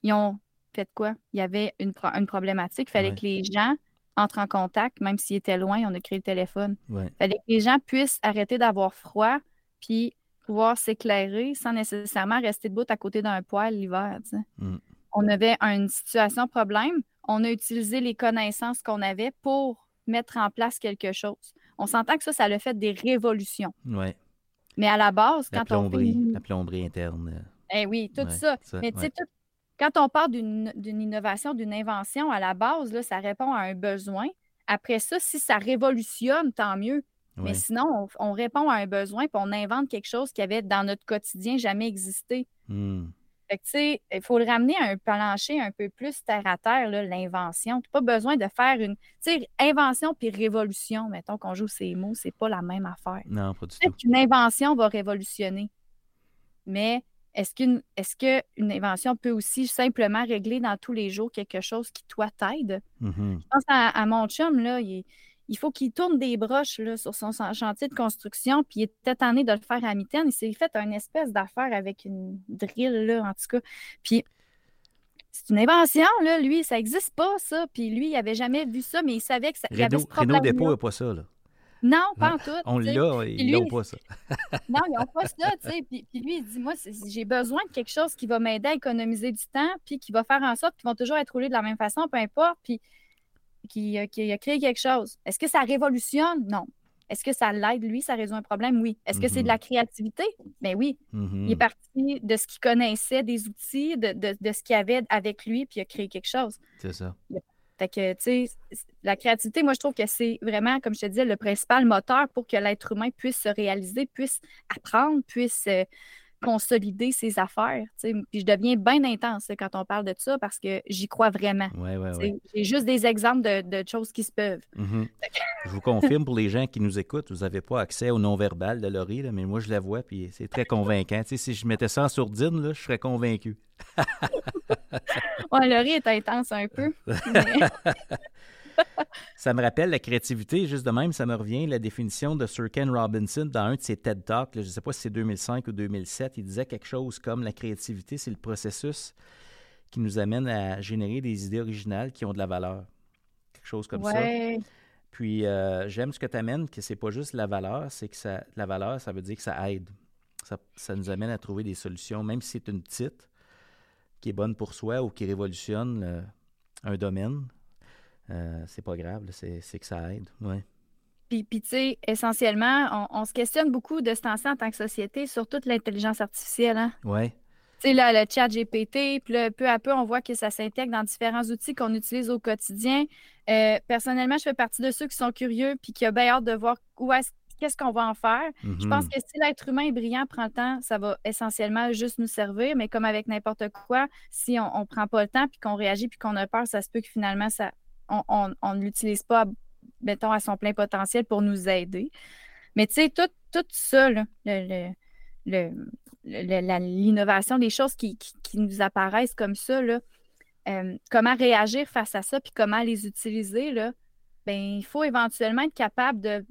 Ils ont fait quoi? Il y avait une, une problématique. Il fallait que les gens entrent en contact, même s'ils étaient loin, on a créé le téléphone. Fallait que les gens puissent arrêter d'avoir froid, puis pouvoir s'éclairer sans nécessairement rester debout à côté d'un poêle l'hiver. Mm. On avait une situation problème. On a utilisé les connaissances qu'on avait pour mettre en place quelque chose. On s'entend que ça, ça a fait des révolutions. Ouais. Mais à la base, quand on fait... La plomberie interne. Eh oui, tout ça. Mais tu sais, tout, quand on parle d'une innovation, d'une invention, à la base, là, ça répond à un besoin. Après ça, si ça révolutionne, tant mieux. Mais sinon, on, répond à un besoin puis on invente quelque chose qui avait dans notre quotidien jamais existé. Hmm. Fait que, tu sais, il faut le ramener à un plancher un peu plus terre à terre, l'invention. Tu n'as pas besoin de faire une. Tu sais, invention puis révolution, mettons qu'on joue ces mots, c'est pas la même affaire. Non, pas du tout. qu'une invention va révolutionner. Mais est-ce qu'une est qu'une invention peut aussi simplement régler dans tous les jours quelque chose qui, toi, t'aide? Mm-hmm. Je pense à, mon chum, là, il, faut qu'il tourne des broches là, sur son chantier de construction, puis il était tanné de le faire à mi-temps. Il s'est fait une espèce d'affaire avec une drill, là, en tout cas. Puis c'est une invention, là, lui, ça n'existe pas, ça. Puis lui, il n'avait jamais vu ça, mais il savait que ça il y avait ce problème. Dépôt n'a pas ça, là. Non, pas en tout. On l'a, ils n'ont pas ça. non, ils n'ont pas ça, tu sais. Puis, lui, il dit, moi, j'ai besoin de quelque chose qui va m'aider à économiser du temps, puis qui va faire en sorte qu'ils vont toujours être roulés de la même façon, peu importe, puis qui, a créé quelque chose. Est-ce que ça révolutionne? Non. Est-ce que ça l'aide, lui, ça résout un problème? Oui. Est-ce que c'est de la mm-hmm. créativité? Bien oui. Mm-hmm. Il est parti de ce qu'il connaissait, des outils, de, de ce qu'il avait avec lui, puis il a créé quelque chose. C'est ça. La créativité, moi, je trouve que c'est vraiment, comme je te disais, le principal moteur pour que l'être humain puisse se réaliser, puisse apprendre, puisse euh, consolider ses affaires. Puis je deviens bien intense quand on parle de ça parce que j'y crois vraiment. Ouais, ouais, ouais. J'ai juste des exemples de, choses qui se peuvent. Mm-hmm. je vous confirme pour les gens qui nous écoutent, vous n'avez pas accès au non-verbal de Laurie, mais moi je la vois, puis c'est très convaincant. si je mettais ça en sourdine, là, je serais convaincu. ouais, Laurie est intense un peu. ça me rappelle la créativité, juste de même, ça me revient, la définition de Sir Ken Robinson dans un de ses TED Talks, je ne sais pas si c'est 2005 ou 2007, il disait quelque chose comme la créativité, c'est le processus qui nous amène à générer des idées originales qui ont de la valeur. Quelque chose comme ça. Puis euh, j'aime ce que tu amènes, que c'est pas juste la valeur, c'est que ça, la valeur, ça veut dire que ça aide. Ça, ça nous amène à trouver des solutions, même si c'est une petite, qui est bonne pour soi ou qui révolutionne un domaine, euh, c'est pas grave, c'est que ça aide. Ouais. Puis, puis tu sais, essentiellement, on, se questionne beaucoup de ce temps en tant que société sur toute l'intelligence artificielle. Hein? Oui. Tu sais, là, le chat GPT, puis peu à peu, on voit que ça s'intègre dans différents outils qu'on utilise au quotidien. Euh, personnellement, je fais partie de ceux qui sont curieux puis qui ont bien hâte de voir où est-ce qu'est-ce qu'on va en faire. Je pense mhm. que si l'être humain est brillant, prend le temps, ça va essentiellement juste nous servir. Mais comme avec n'importe quoi, si on ne prend pas le temps, puis qu'on réagit, puis qu'on a peur, ça se peut que finalement, ça, on ne l'utilise pas, mettons, à son plein potentiel pour nous aider. Mais tu sais, tout, tout ça, l'innovation, les choses qui, nous apparaissent comme ça, là, euh, comment réagir face à ça, puis comment les utiliser, là, ben, il faut éventuellement être capable de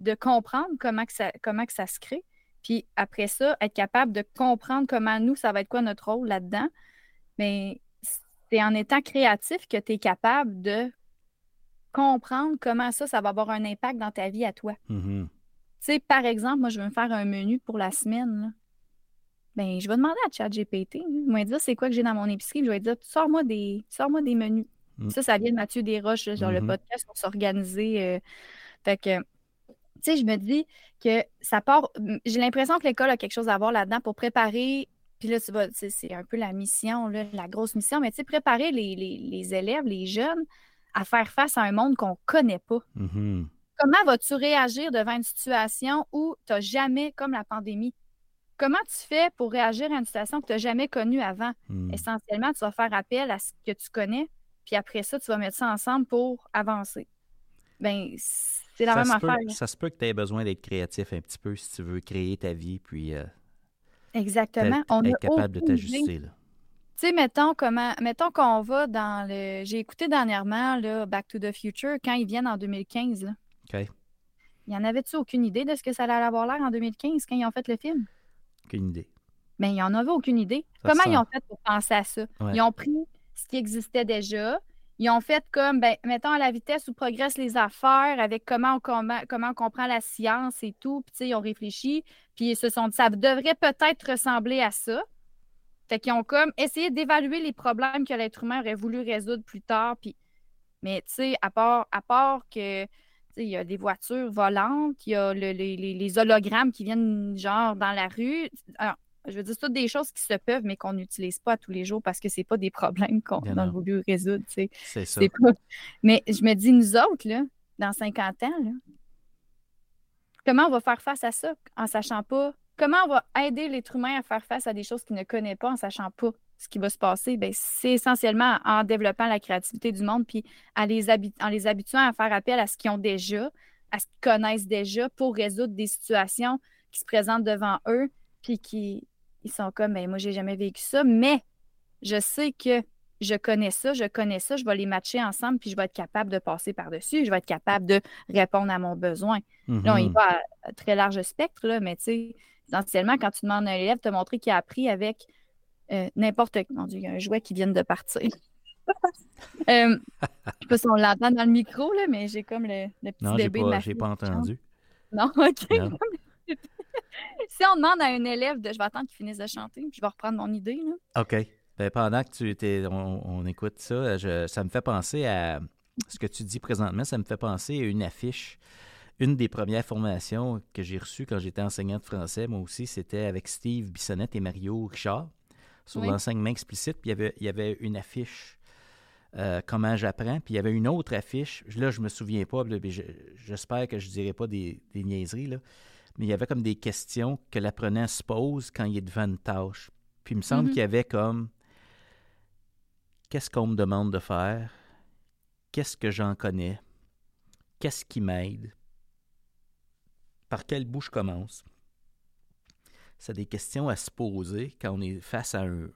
de comprendre comment que ça, comment que ça se crée. Puis après ça, être capable de comprendre comment nous, ça va être quoi notre rôle là-dedans. Mais c'est en étant créatif que tu es capable de comprendre comment ça, ça va avoir un impact dans ta vie à toi. Mm-hmm. Tu sais, par exemple, moi, je veux me faire un menu pour la semaine. Ben, je vais demander à ChatGPT. Je vais dire c'est quoi que j'ai dans mon épicerie? Je vais dire sors-moi des, sors des menus. Mm. Ça, ça vient de Mathieu Desroches sur le mm-hmm. podcast pour s'organiser. Euh. fait que tu sais, je me dis que ça part. J'ai l'impression que l'école a quelque chose à voir là-dedans pour préparer. Puis là, c'est un peu la mission, la grosse mission, mais tu sais, préparer les, élèves, les jeunes à faire face à un monde qu'on ne connaît pas. Mm-hmm. Comment vas-tu réagir devant une situation où tu n'as jamais, comme la pandémie, comment tu fais pour réagir à une situation que tu n'as jamais connue avant? Hmm. Essentiellement, tu vas faire appel à ce que tu connais, puis après ça, tu vas mettre ça ensemble pour avancer. Ben, c'est la même affaire. ça se peut que tu aies besoin d'être créatif un petit peu si tu veux créer ta vie, puis. Euh, Exactement. On est capable de t'ajuster, là. Tu sais, mettons comment, mettons qu'on va dans le. J'ai écouté dernièrement là, Back to the Future quand ils viennent en 2015. Là. OK. Y en avait-tu aucune idée de ce que ça allait avoir l'air en 2015 quand ils ont fait le film? Aucune idée. Mais ben, ils en avaient aucune idée. comment ils ont fait pour penser à ça? Ils ont pris ce qui existait déjà. Ils ont fait comme, ben, mettons, à la vitesse où progressent les affaires, avec comment on, comment, comment on comprend la science et tout. Puis, ils ont réfléchi. Puis, ils se sont dit, ça devrait peut-être ressembler à ça. Fait qu'ils ont comme essayé d'évaluer les problèmes que l'être humain aurait voulu résoudre plus tard. Puis... Mais tu sais, à part, à part que il y a des voitures volantes, il y a les, hologrammes qui viennent genre dans la rue. Je veux dire, c'est toutes des choses qui se peuvent, mais qu'on n'utilise pas tous les jours parce que c'est pas des problèmes qu'on a voulu résoudre. C'est ça. Mais je me dis, nous autres, là, dans 50 ans, là, comment on va faire face à ça en sachant pas? Comment on va aider l'être humain à faire face à des choses qu'il ne connaît pas en sachant pas ce qui va se passer? Ben, c'est essentiellement en développant la créativité du monde puis en les habituant à faire appel à ce qu'ils ont déjà, à ce qu'ils connaissent déjà pour résoudre des situations qui se présentent devant eux puis qui ils sont comme, ben, moi, j'ai jamais vécu ça, mais je sais que je connais ça, je connais ça, je vais les matcher ensemble, puis je vais être capable de passer par-dessus, je vais être capable de répondre à mon besoin. Là, on y mm-hmm. va à, très large spectre, là, mais tu sais, essentiellement, quand tu demandes à un élève de te montrer qu'il a appris avec euh, n'importe Mon Dieu, il y a un jouet qui vient de partir. euh, je sais pas si on l'entend dans le micro, là, mais j'ai comme le, petit bébé pas, de ma j'ai pas entendu. Non, OK. si on demande à un élève de je vais attendre qu'il finisse de chanter, puis je vais reprendre mon idée. Là. OK. Ben, pendant que tu étais, on, écoute ça, ça me fait penser à ce que tu dis présentement, ça me fait penser à une affiche. Une des premières formations que j'ai reçues quand j'étais enseignant de français, moi aussi, c'était avec Steve Bissonnette et Mario Richard sur l'enseignement explicite. Puis il y avait, il y avait une affiche euh, Comment j'apprends. Puis il y avait une autre affiche. Là, je me souviens pas. J'espère que je ne dirai pas des, des niaiseries. Là, mais il y avait comme des questions que l'apprenant se pose quand il est devant une tâche. Puis il me semble mm-hmm. qu'il y avait comme Qu'est-ce qu'on me demande de faire? Qu'est-ce que j'en connais? Qu'est-ce qui m'aide? Par quel bout je commence? C'est des questions à se poser quand on est face à un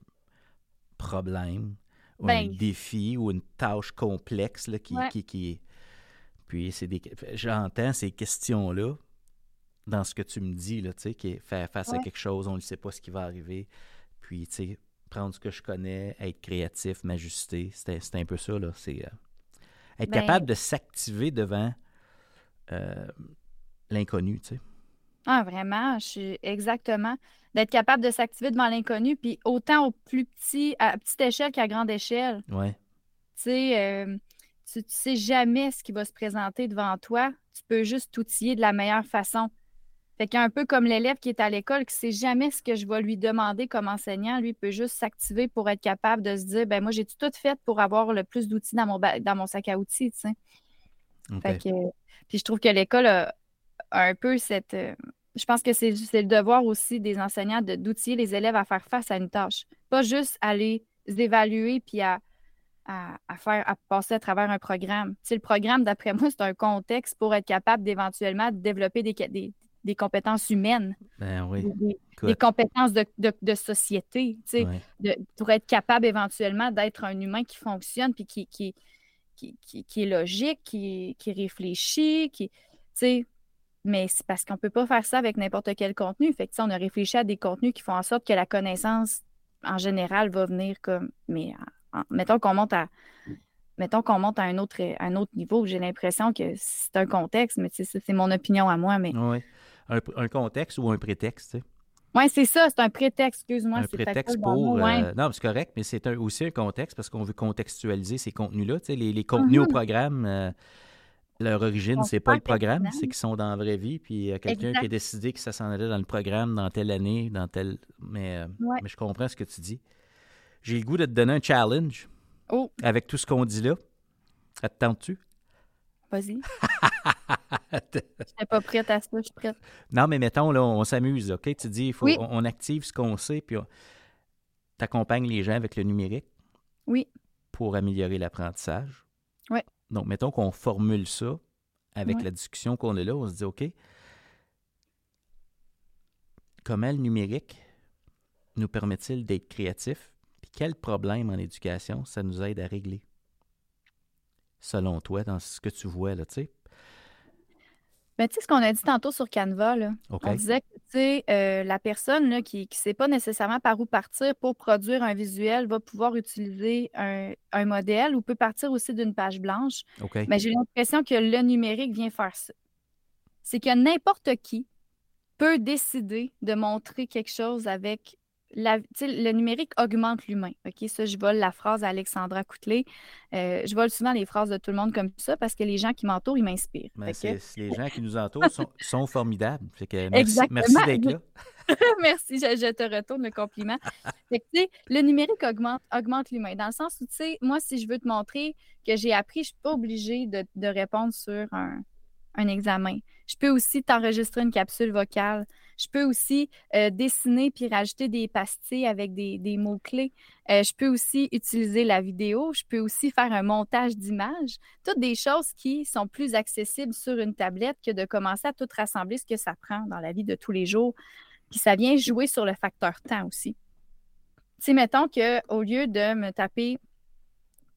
problème, ou un ben, défi ou une tâche complexe là, qui, qui, qui, Puis c'est des... j'entends ces questions-là dans ce que tu me dis, là, tu sais, faire face à quelque chose, on ne sait pas ce qui va arriver. Puis, tu sais, prendre ce que je connais, être créatif, m'ajuster. C'est un peu ça, là. C'est euh, être ben capable de s'activer devant euh, l'inconnu, tu sais. Ah, vraiment, je suis exactement. D'être capable de s'activer devant l'inconnu, puis autant au plus petit, à petite échelle qu'à grande échelle. Ouais. Tu sais, euh, tu, sais jamais ce qui va se présenter devant toi. Tu peux juste t'outiller de la meilleure façon. Fait qu'un peu comme l'élève qui est à l'école, qui sait jamais ce que je vais lui demander comme enseignant, lui peut juste s'activer pour être capable de se dire, ben moi j'ai tout fait pour avoir le plus d'outils dans mon, dans mon sac à outils, tu sais? Fait que, puis je trouve que l'école a, un peu cette, euh, je pense que c'est le devoir aussi des enseignants d'outiller les élèves à faire face à une tâche. Pas juste à les évaluer puis à, à, faire à passer à travers un programme. Tu le programme, d'après moi, c'est un contexte pour être capable d'éventuellement développer des, des, des compétences humaines, ben oui. des, compétences de, de, société, tu sais, pour être capable éventuellement d'être un humain qui fonctionne, puis qui, qui, qui, qui, est logique, qui, qui réfléchit, qui, tu sais, mais c'est parce qu'on ne peut pas faire ça avec n'importe quel contenu. Fait que, on a réfléchi à des contenus qui font en sorte que la connaissance, en général, va venir comme, mais mettons qu'on monte à mettons qu'on monte à un autre, un autre niveau, j'ai l'impression que c'est un contexte, mais c'est mon opinion à moi. Mais... Oui, un, contexte ou un prétexte, tu sais. Oui, c'est ça, c'est un prétexte, excuse-moi. Un prétexte pour. Euh, non, c'est correct, mais c'est aussi un contexte parce qu'on veut contextualiser ces contenus-là. Sais, les, contenus au mm-hmm. programme, euh, leur origine, c'est pas le programme, c'est qu'ils sont dans la vraie vie. Puis il y a quelqu'un qui a décidé que ça s'en allait dans le programme, dans telle année, dans telle. Mais, euh, mais je comprends ce que tu dis. J'ai le goût de te donner un challenge. Oh. Avec tout ce qu'on dit là. Ça te tu Vas-y. n'étais pas prête à ça, je suis prête. Non, mais mettons, là, on s'amuse, OK? Tu dis, il faut, on, active ce qu'on sait, puis tu accompagnes les gens avec le numérique. Oui. Pour améliorer l'apprentissage. Oui. Donc, mettons qu'on formule ça avec la discussion qu'on a là, on se dit, OK, comment le numérique nous permet-il d'être créatifs? Puis quel problème en éducation ça nous aide à régler? Selon toi, dans ce que tu vois, là, tu sais? Ben, tu sais, ce qu'on a dit tantôt sur Canva, là, on disait que euh, la personne là, qui ne sait pas nécessairement par où partir pour produire un visuel va pouvoir utiliser un, modèle ou peut partir aussi d'une page blanche. Mais j'ai l'impression que le numérique vient faire ça. C'est que n'importe qui peut décider de montrer quelque chose avec le numérique augmente l'humain. OK, ça, je vole la phrase à Alexandra Coutelet. Euh, je vole souvent les phrases de tout le monde comme ça parce que les gens qui m'entourent, ils m'inspirent. Ben, les gens qui nous entourent sont, formidables. merci, merci d'être là. merci, je, te retourne le compliment. le numérique augmente, augmente l'humain. Dans le sens où, tu sais, moi, si je veux te montrer que j'ai appris, je ne suis pas obligée de, de répondre sur un, un examen. Je peux aussi t'enregistrer une capsule vocale. Je peux aussi euh, dessiner puis rajouter des pastilles avec des, mots-clés. Euh, je peux aussi utiliser la vidéo. Je peux aussi faire un montage d'images. Toutes des choses qui sont plus accessibles sur une tablette que de commencer à tout rassembler ce que ça prend dans la vie de tous les jours. Puis ça vient jouer sur le facteur temps aussi. Tu sais, mettons qu'au lieu de me taper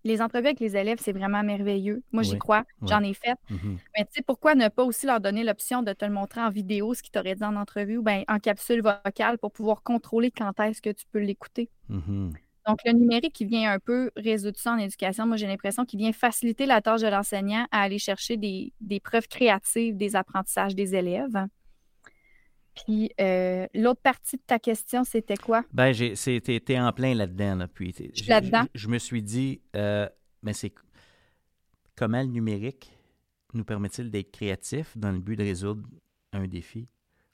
les entrevues avec les élèves, c'est vraiment merveilleux. Moi, j'y crois. J'en ai fait. Mm-hmm. Mais tu sais, pourquoi ne pas aussi leur donner l'option de te le montrer en vidéo, ce qu'ils t'auraient dit en entrevue, ou bien en capsule vocale pour pouvoir contrôler quand est-ce que tu peux l'écouter? Mm-hmm. Donc, le numérique qui vient un peu résoudre ça en éducation, moi, j'ai l'impression qu'il vient faciliter la tâche de l'enseignant à aller chercher des, des preuves créatives des apprentissages des élèves. Puis euh, l'autre partie de ta question, c'était quoi? Ben, c'était en plein là-dedans. puis, là-dedans? Je, me suis dit, euh, mais c'est comment le numérique nous permet-il d'être créatifs dans le but de résoudre un défi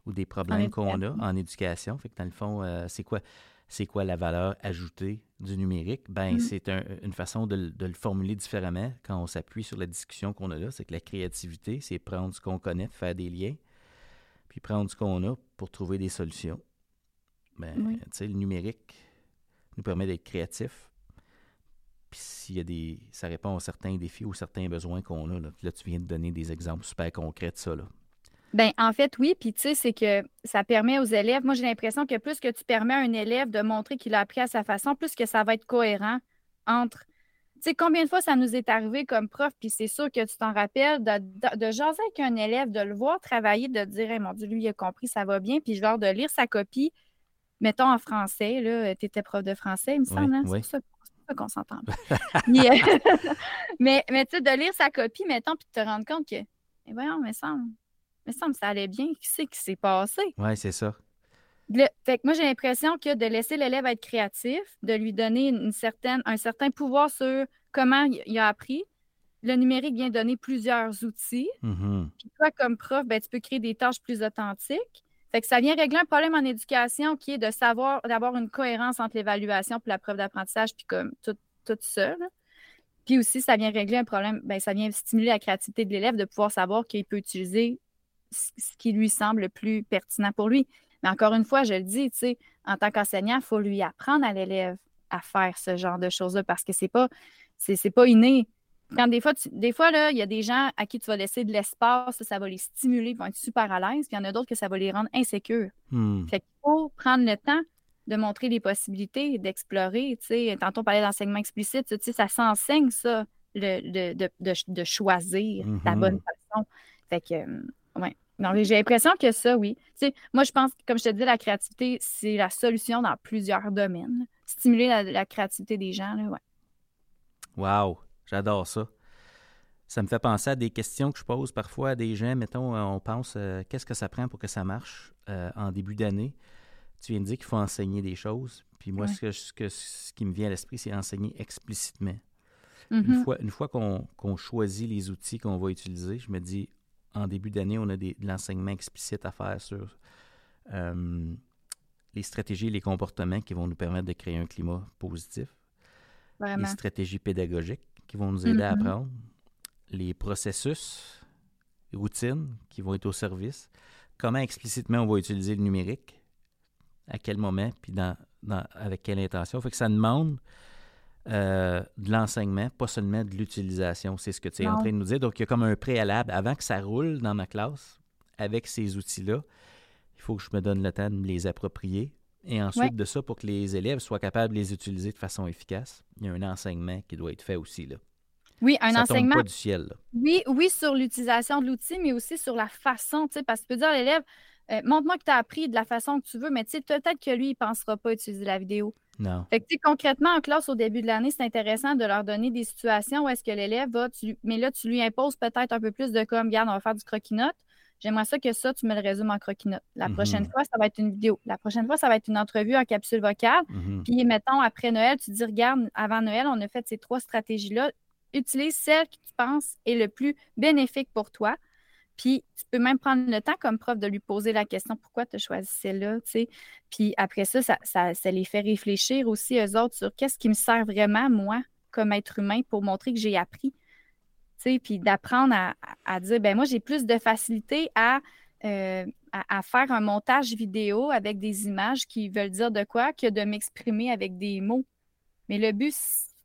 ou des problèmes qu'on a en éducation? Fait que dans le fond, euh, c'est quoi? C'est quoi la valeur ajoutée du numérique? Ben, mm-hmm. c'est une façon de, de, le formuler différemment quand on s'appuie sur la discussion qu'on a là. C'est que la créativité, c'est prendre ce qu'on connaît, faire des liens puis prendre ce qu'on a pour trouver des solutions. Ben, tu sais, le numérique nous permet d'être créatifs. Puis s'il y a des. ça répond à certains défis ou certains besoins qu'on a. Là. tu viens de donner des exemples super concrets de ça. Là. Ben, en fait, oui. Puis, tu sais, c'est que ça permet aux élèves. Moi, j'ai l'impression que plus que tu permets à un élève de montrer qu'il a appris à sa façon, plus que ça va être cohérent entre sais, combien de fois ça nous est arrivé comme prof, puis c'est sûr que tu t'en rappelles, de, de, jaser avec un élève, de le voir travailler, de dire, mon Dieu, lui, il a compris, ça va bien, puis genre de lire sa copie, mettons en français, là, tu étais prof de français, il me semble, hein? c'est ça, qu'on s'entend. mais mais tu sais, de lire sa copie, mettons, puis de te rendre compte que, eh voyons, mais ça me semble ça allait bien, qui sait qui s'est passé? Oui, c'est ça. Fait que moi, j'ai l'impression que de laisser l'élève être créatif, de lui donner une certaine, un certain pouvoir sur comment il a appris. Le numérique vient donner plusieurs outils. Mm-hmm. Puis toi, comme prof, ben, tu peux créer des tâches plus authentiques. Fait que ça vient régler un problème en éducation qui est de savoir, d'avoir une cohérence entre l'évaluation et la preuve d'apprentissage, puis comme tout, tout ça. Puis aussi, ça vient régler un problème, ben, ça vient stimuler la créativité de l'élève de pouvoir savoir qu'il peut utiliser ce qui lui semble le plus pertinent pour lui. Mais encore une fois, je le dis, tu sais, en tant qu'enseignant, il faut lui apprendre à l'élève à faire ce genre de choses-là parce que c'est pas, c'est pas inné. Quand des fois, des fois, là, il y a des gens à qui tu vas laisser de l'espace, ça, va les stimuler, ils vont être super à l'aise, puis il y en a d'autres que ça va les rendre insécures. Hmm. Fait qu'il faut prendre le temps de montrer les possibilités, d'explorer. Tu sais, tantôt on parlait d'enseignement explicite, tu sais, ça s'enseigne, ça, le, de, de, choisir la bonne mm-hmm. façon. Fait que, euh, ouais. Donc, j'ai l'impression que ça, oui. Tu sais, moi, je pense, comme je te dis, la créativité, c'est la solution dans plusieurs domaines. Stimuler la, la créativité des gens, là, ouais. Wow, j'adore ça. Ça me fait penser à des questions que je pose parfois à des gens. Mettons, euh, on pense euh, qu'est-ce que ça prend pour que ça marche euh, en début d'année? Tu viens de dire qu'il faut enseigner des choses. Puis moi, ce, que, ce, qui me vient à l'esprit, c'est enseigner explicitement. Une mm-hmm. fois, une fois qu'on choisit les outils qu'on va utiliser, je me dis, en début d'année, on a des, de l'enseignement explicite à faire sur les stratégies et les comportements qui vont nous permettre de créer un climat positif. Les stratégies pédagogiques qui vont nous aider à mm-hmm. apprendre, les processus routines qui vont être au service, comment explicitement on va utiliser le numérique, à quel moment, puis dans, avec quelle intention? Fait que ça demande euh, de l'enseignement, pas seulement de l'utilisation. C'est ce que tu es en train de nous dire. Donc, il y a comme un préalable. Avant que ça roule dans ma classe, avec ces outils-là, il faut que je me donne le temps de me les approprier. Et ensuite de ça, pour que les élèves soient capables de les utiliser de façon efficace, il y a un enseignement qui doit être fait aussi. Là. Oui, un ça enseignement. Tombe pas du ciel. Oui, oui, sur l'utilisation de l'outil, mais aussi sur la façon, tu sais, parce que tu peux dire à l'élève, euh, montre-moi que tu as appris de la façon que tu veux, mais tu sais, peut-être que lui, il ne pensera pas utiliser la vidéo. Non. Fait que, concrètement, en classe, au début de l'année, c'est intéressant de leur donner des situations où est-ce que l'élève va, mais là, tu lui imposes peut-être un peu plus de comme, regarde, on va faire du croquis-note. J'aimerais ça que ça, tu me le résumes en croquis-note. La mm-hmm. prochaine fois, ça va être une vidéo. La prochaine fois, ça va être une entrevue en capsule vocale. Mm-hmm. Puis, mettons, après Noël, tu dis, regarde, avant Noël, on a fait ces trois stratégies-là. Utilise celle que tu penses est le plus bénéfique pour toi. Puis tu peux même prendre le temps comme prof de lui poser la question pourquoi tu as choisi celle-là. Puis après ça ça, ça les fait réfléchir aussi eux autres sur qu'est-ce qui me sert vraiment, moi, comme être humain, pour montrer que j'ai appris. Tu sais, puis d'apprendre à, dire, ben moi, j'ai plus de facilité à, euh, à, faire un montage vidéo avec des images qui veulent dire de quoi que de m'exprimer avec des mots. Mais le but,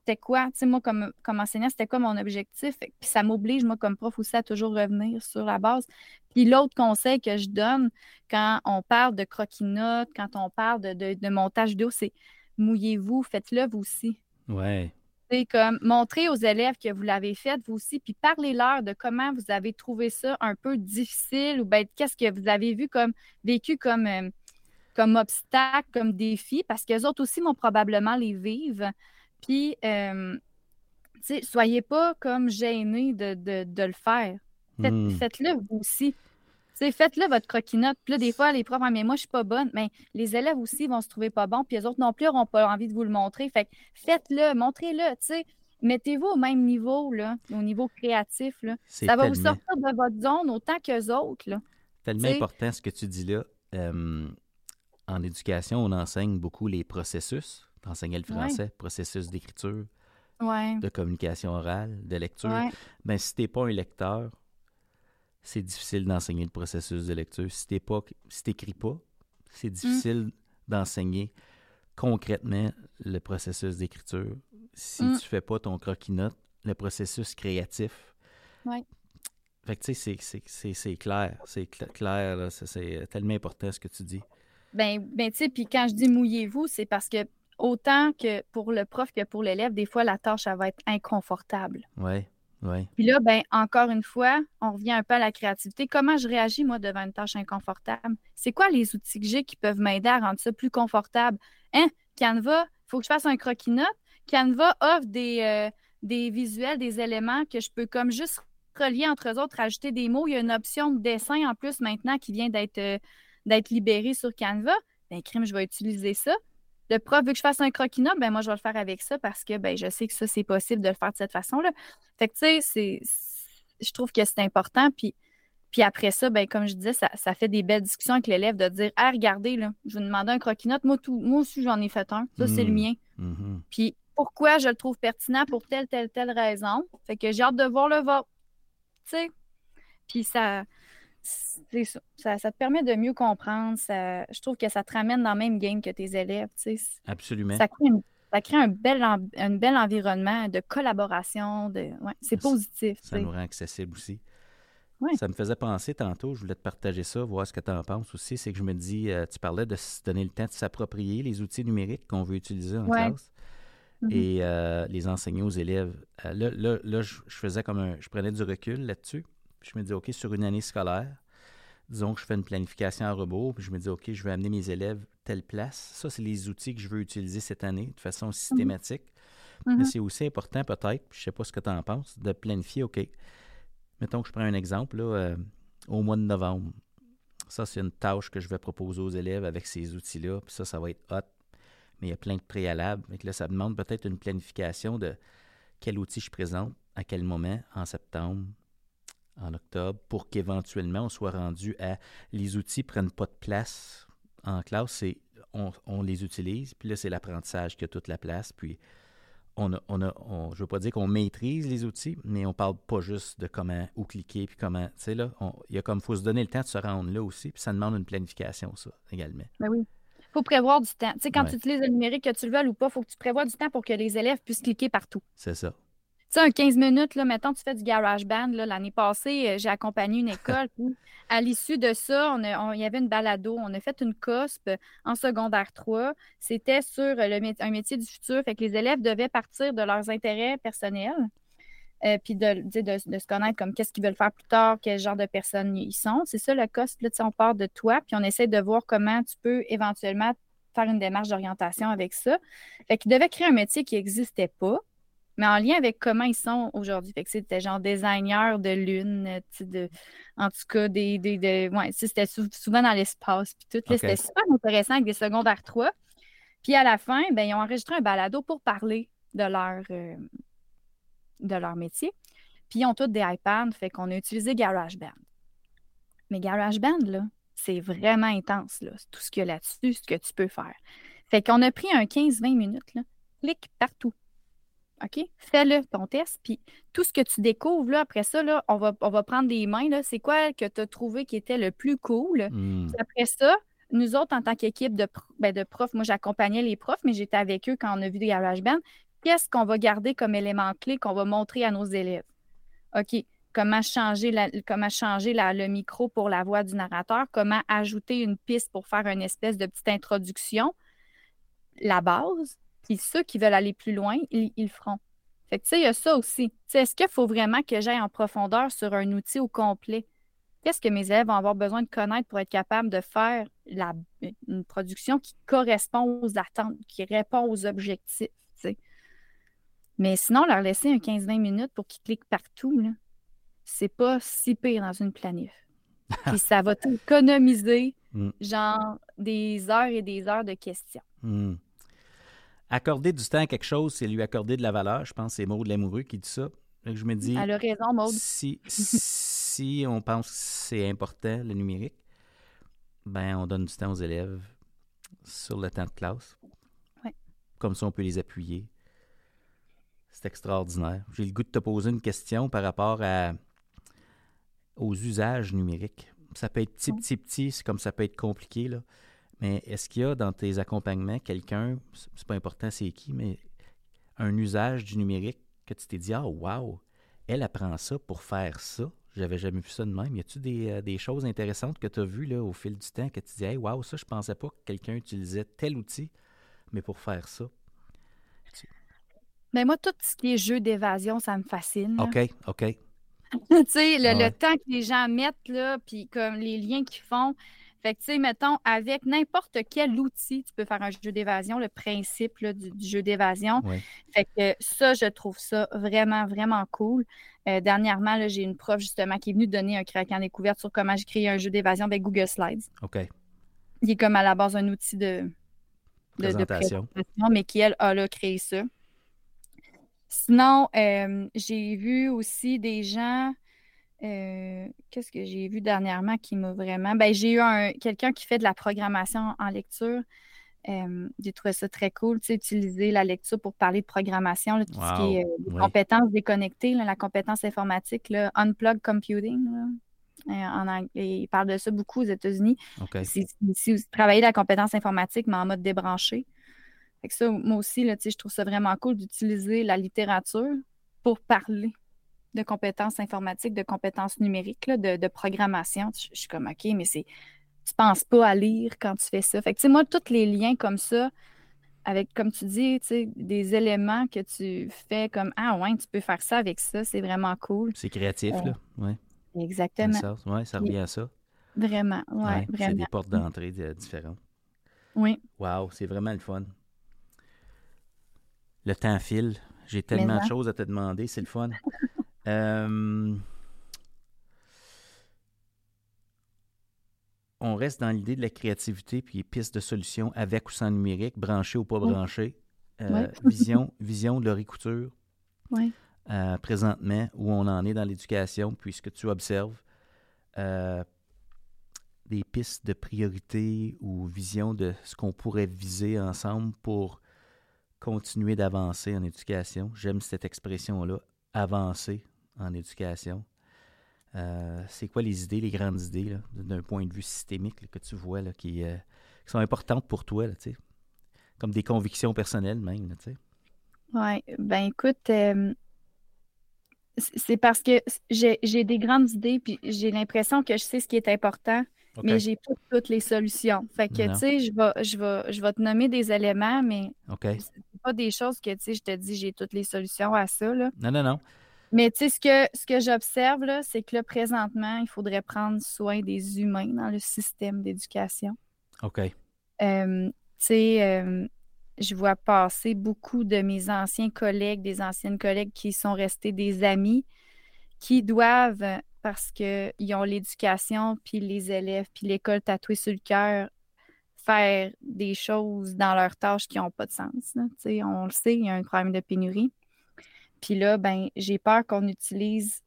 c'était quoi? Tu sais, moi, comme, comme enseignant, c'était quoi mon objectif? Puis ça m'oblige, moi, comme prof aussi, à toujours revenir sur la base. Puis l'autre conseil que je donne quand on parle de croquis-notes, quand on parle de, montage vidéo, c'est mouillez-vous, faites-le vous aussi. Ouais. C'est comme montrer aux élèves que vous l'avez fait vous aussi, puis parlez-leur de comment vous avez trouvé ça un peu difficile ou bien qu'est-ce que vous avez vu comme vécu comme, euh, comme obstacle, comme défi, parce qu'eux autres aussi vont probablement les vivre. Puis, euh, soyez pas comme gênés de, le faire. Hmm. Faites-le vous aussi. Faites-le votre croquinote. Puis là, des fois, les profs, ah, mais moi, je suis pas bonne. Mais les élèves aussi vont se trouver pas bons, puis les autres non plus n'auront pas envie de vous le montrer. Fait faites-le, montrez-le. Mettez-vous au même niveau, là, au niveau créatif. Là. Ça va vous sortir de votre zone autant qu'eux autres. Là. Tellement important ce que tu dis là. Euh, en éducation, on enseigne beaucoup les processus enseigner le français, processus d'écriture, de communication orale, de lecture. Ben, si tu n'es pas un lecteur, c'est difficile d'enseigner le processus de lecture. Si tu n'écris pas, c'est mm. difficile d'enseigner concrètement le processus d'écriture. Si mm. tu fais pas ton croquis-note, le processus créatif. Ouais. Fait que tu sais, c'est clair. C'est clair, c'est tellement important ce que tu dis. Ben, ben tu sais, puis quand je dis mouillez-vous, c'est parce que autant que pour le prof que pour l'élève, des fois, la tâche, elle va être inconfortable. Oui, oui. Puis là, ben, encore une fois, on revient un peu à la créativité. Comment je réagis, moi, devant une tâche inconfortable? C'est quoi les outils que j'ai qui peuvent m'aider à rendre ça plus confortable? Hein? Canva, il faut que je fasse un croquis-note. Canva offre des, euh, des visuels, des éléments que je peux comme juste relier entre eux autres, rajouter des mots. Il y a une option de dessin en plus maintenant qui vient d'être euh, d'être libérée sur Canva. Ben, crime, je vais utiliser ça le prof veut que je fasse un croquis ben moi, je vais le faire avec ça parce que ben, je sais que ça, c'est possible de le faire de cette façon-là. Fait que, tu sais, je trouve que c'est important. Puis, puis après ça, ben, comme je disais, ça, fait des belles discussions avec l'élève de dire Ah, regardez, là, je vais demander un croquis Moi, tout, moi aussi, j'en ai fait un. Ça, c'est le mmh. mien. Mmh puis pourquoi je le trouve pertinent pour telle, telle, telle raison? Fait que j'ai hâte de voir le vote. Tu sais? Puis ça c'est ça. ça. te permet de mieux comprendre. Ça, je trouve que ça te ramène dans le même game que tes élèves. Absolument. Ça crée, un bel, un bel environnement de collaboration. De, ouais, c'est positif. Ça nous rend accessible aussi. Ça me faisait penser tantôt, je voulais te partager ça, voir ce que tu en penses aussi. C'est que je me dis, euh, tu parlais de se donner le temps de s'approprier les outils numériques qu'on veut utiliser en classe mm-hmm. et euh, les enseigner aux élèves. Euh, là, là, je, faisais comme un. Je prenais du recul là-dessus je me dis, OK, sur une année scolaire, disons que je fais une planification à rebours, puis je me dis, OK, je vais amener mes élèves telle place. Ça, c'est les outils que je veux utiliser cette année de façon systématique. Mais mhm. c'est aussi important, peut-être, je ne sais pas ce que tu en penses, de planifier, OK. Mettons que je prends un exemple, là, euh, au mois de novembre. Ça, c'est une tâche que je vais proposer aux élèves avec ces outils-là. Puis ça, ça va être hot. Mais il y a plein de préalables. Et là, ça demande peut-être une planification de quel outil je présente, à quel moment, en septembre, en octobre pour qu'éventuellement on soit rendu à les outils prennent pas de place en classe, c'est on, les utilise, puis là c'est l'apprentissage qui a toute la place, puis on a, on a je veux pas dire qu'on maîtrise les outils, mais on parle pas juste de comment où cliquer puis comment, tu sais là, il y a comme faut se donner le temps de se rendre là aussi, puis ça demande une planification ça également. Ben oui. Il faut prévoir du temps. Tu sais, quand tu utilises le numérique, que tu le veuilles ou pas, il faut que tu prévois du temps pour que les élèves puissent cliquer partout. C'est ça un 15 minutes, là, mettons, tu fais du garage band. L'année passée, euh, j'ai accompagné une école. à l'issue de ça, il y avait une balado. On a fait une COSP en secondaire 3. C'était sur le, un métier du futur. Fait que les élèves devaient partir de leurs intérêts personnels. Euh, puis de, de, se connaître comme qu'est-ce qu'ils veulent faire plus tard, quel genre de personnes ils sont. C'est ça le COSP. Là, on part de toi, puis on essaie de voir comment tu peux éventuellement faire une démarche d'orientation avec ça. Fait qu'ils devaient créer un métier qui n'existait pas mais en lien avec comment ils sont aujourd'hui. Fait que c'était genre designer de lune, de, en tout cas, des. des, ouais, c'était souvent dans l'espace. Puis tout. C'était super intéressant avec des secondaires 3. Puis à la fin, ben, ils ont enregistré un balado pour parler de leur, euh, de leur métier. Puis ils ont tous des iPads, fait qu'on a utilisé GarageBand. Mais GarageBand, là, c'est vraiment intense, là. Tout ce qu'il y a là-dessus, ce que tu peux faire. Fait qu'on a pris un 15-20 minutes, là. Clique partout OK? Fais-le, ton test. Puis tout ce que tu découvres, là, après ça, là, on, va, on va prendre des mains. Là, c'est quoi que tu as trouvé qui était le plus cool? Mmh. Après ça, nous autres, en tant qu'équipe de, ben, de profs, moi, j'accompagnais les profs, mais j'étais avec eux quand on a vu des GarageBand. Qu'est-ce qu'on va garder comme élément clé qu'on va montrer à nos élèves? OK. Comment changer, la, comment changer le micro pour la voix du narrateur? Comment ajouter une piste pour faire une espèce de petite introduction? La base. Puis ceux qui veulent aller plus loin, ils, le feront. Fait que, tu sais, il y a ça aussi. Est-ce qu'il faut vraiment que j'aille en profondeur sur un outil au complet? Qu'est-ce que mes élèves vont avoir besoin de connaître pour être capables de faire la, une production qui correspond aux attentes, qui répond aux objectifs? Mais sinon, leur laisser un 15-20 minutes pour qu'ils cliquent partout, c'est pas si pire dans une planif. Puis ça va économiser, mm. genre, des heures et des heures de questions. Mm. Accorder du temps à quelque chose, c'est lui accorder de la valeur. Je pense que c'est Maud Lamoureux qui dit ça. je me dis. Elle a raison, Maud. Si, si on pense que c'est important, le numérique, ben on donne du temps aux élèves sur le temps de classe. Ouais. Comme ça, on peut les appuyer. C'est extraordinaire. J'ai le goût de te poser une question par rapport à, aux usages numériques. Ça peut être petit, petit, petit, c'est comme ça peut être compliqué. Là. Mais est-ce qu'il y a dans tes accompagnements quelqu'un, c'est pas important c'est qui, mais un usage du numérique que tu t'es dit, ah, wow, elle apprend ça pour faire ça? J'avais jamais vu ça de même. Y a-tu des, euh, des, choses intéressantes que tu as vues là, au fil du temps que tu dis, hey, wow, ça, je pensais pas que quelqu'un utilisait tel outil, mais pour faire ça? Ben, moi, tout ce qui est jeu d'évasion, ça me fascine. OK, OK. tu sais, le, le, temps que les gens mettent, là, puis comme les liens qu'ils font, fait que, tu sais, mettons, avec n'importe quel outil, tu peux faire un jeu d'évasion, le principe du, jeu d'évasion. Fait que ça, je trouve ça vraiment, vraiment cool. Euh, dernièrement, j'ai une prof, justement, qui est venue donner un craquant découverte sur comment j'ai créé un jeu d'évasion avec Google Slides. OK. Il est comme à la base un outil de, présentation. mais qui, elle, a créé ça. Sinon, euh, j'ai vu aussi des gens euh, qu'est-ce que j'ai vu dernièrement qui m'a vraiment. Ben, j'ai eu un, quelqu'un qui fait de la programmation en lecture. Euh, j'ai trouvé ça très cool, tu sais, utiliser la lecture pour parler de programmation, tout ce qui est euh, compétences déconnectées, la compétence informatique, là, unplug computing. en anglais, il parle de ça beaucoup aux États-Unis. Si, vous travaillez la compétence informatique, mais en mode débranché. Fait que ça, moi aussi, je trouve ça vraiment cool d'utiliser la littérature pour parler de compétences informatiques, de compétences numériques, de, programmation. Je, suis comme, OK, mais c'est. Tu penses pas à lire quand tu fais ça. Fait que, tu sais, moi, tous les liens comme ça, avec, comme tu dis, tu sais, des éléments que tu fais comme, ah ouais, tu peux faire ça avec ça, c'est vraiment cool. C'est créatif, là, oui. Exactement. Oui, ça revient à ça. Vraiment, oui, ouais, vraiment. C'est des portes d'entrée différentes. Oui. Wow, c'est vraiment le fun. Le temps file. J'ai tellement de choses à te demander, c'est le fun. Euh, on reste dans l'idée de la créativité puis pistes de solutions avec ou sans numérique, branché ou pas branché. Euh, vision, vision de leur écouture. Euh, présentement, où on en est dans l'éducation, puisque tu observes des pistes de priorité ou vision de ce qu'on pourrait viser ensemble pour continuer d'avancer en éducation. J'aime cette expression-là, avancer en éducation. Euh, c'est quoi les idées, les grandes idées, d'un point de vue systémique que tu vois là, qui, euh, qui, sont importantes pour toi, là, comme des convictions personnelles même? Oui, ben écoute, euh, c'est parce que j'ai des grandes idées, puis j'ai l'impression que je sais ce qui est important, mais j'ai pas toutes les solutions. Fait que, tu sais, je vais, je, vais, je vais te nommer des éléments, mais okay. c'est pas des choses que, tu sais, je te dis, j'ai toutes les solutions à ça. Là. Non, non, non. Mais tu sais, ce que, ce que j'observe, là, c'est que là, présentement, il faudrait prendre soin des humains dans le système d'éducation. OK. Euh, tu sais, euh, je vois passer beaucoup de mes anciens collègues, des anciennes collègues qui sont restés des amis, qui doivent, parce qu'ils ont l'éducation, puis les élèves, puis l'école tatouée sur le cœur, faire des choses dans leurs tâches qui n'ont pas de sens. On le sait, il y a un problème de pénurie. Puis là, ben, j'ai peur qu'on utilise.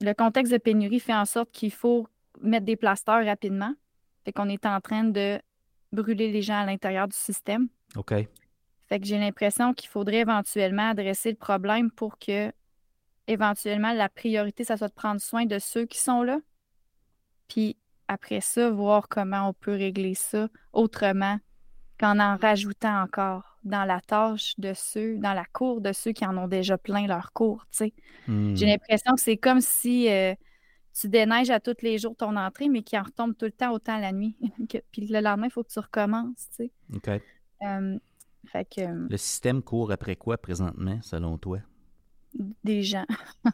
Le contexte de pénurie fait en sorte qu'il faut mettre des plasteurs rapidement. Fait qu'on est en train de brûler les gens à l'intérieur du système. OK. Fait que j'ai l'impression qu'il faudrait éventuellement adresser le problème pour que, éventuellement, la priorité, ça soit de prendre soin de ceux qui sont là. Puis après ça, voir comment on peut régler ça autrement qu'en en rajoutant encore dans la tâche de ceux, dans la cour de ceux qui en ont déjà plein leur cours, tu sais. Hmm. J'ai l'impression que c'est comme si euh, tu déneiges à tous les jours ton entrée, mais qu'il en retombe tout le temps autant la nuit. Puis le lendemain, il faut que tu recommences, tu sais. OK. Euh, fait que... Euh, le système court après quoi présentement, selon toi? Des gens.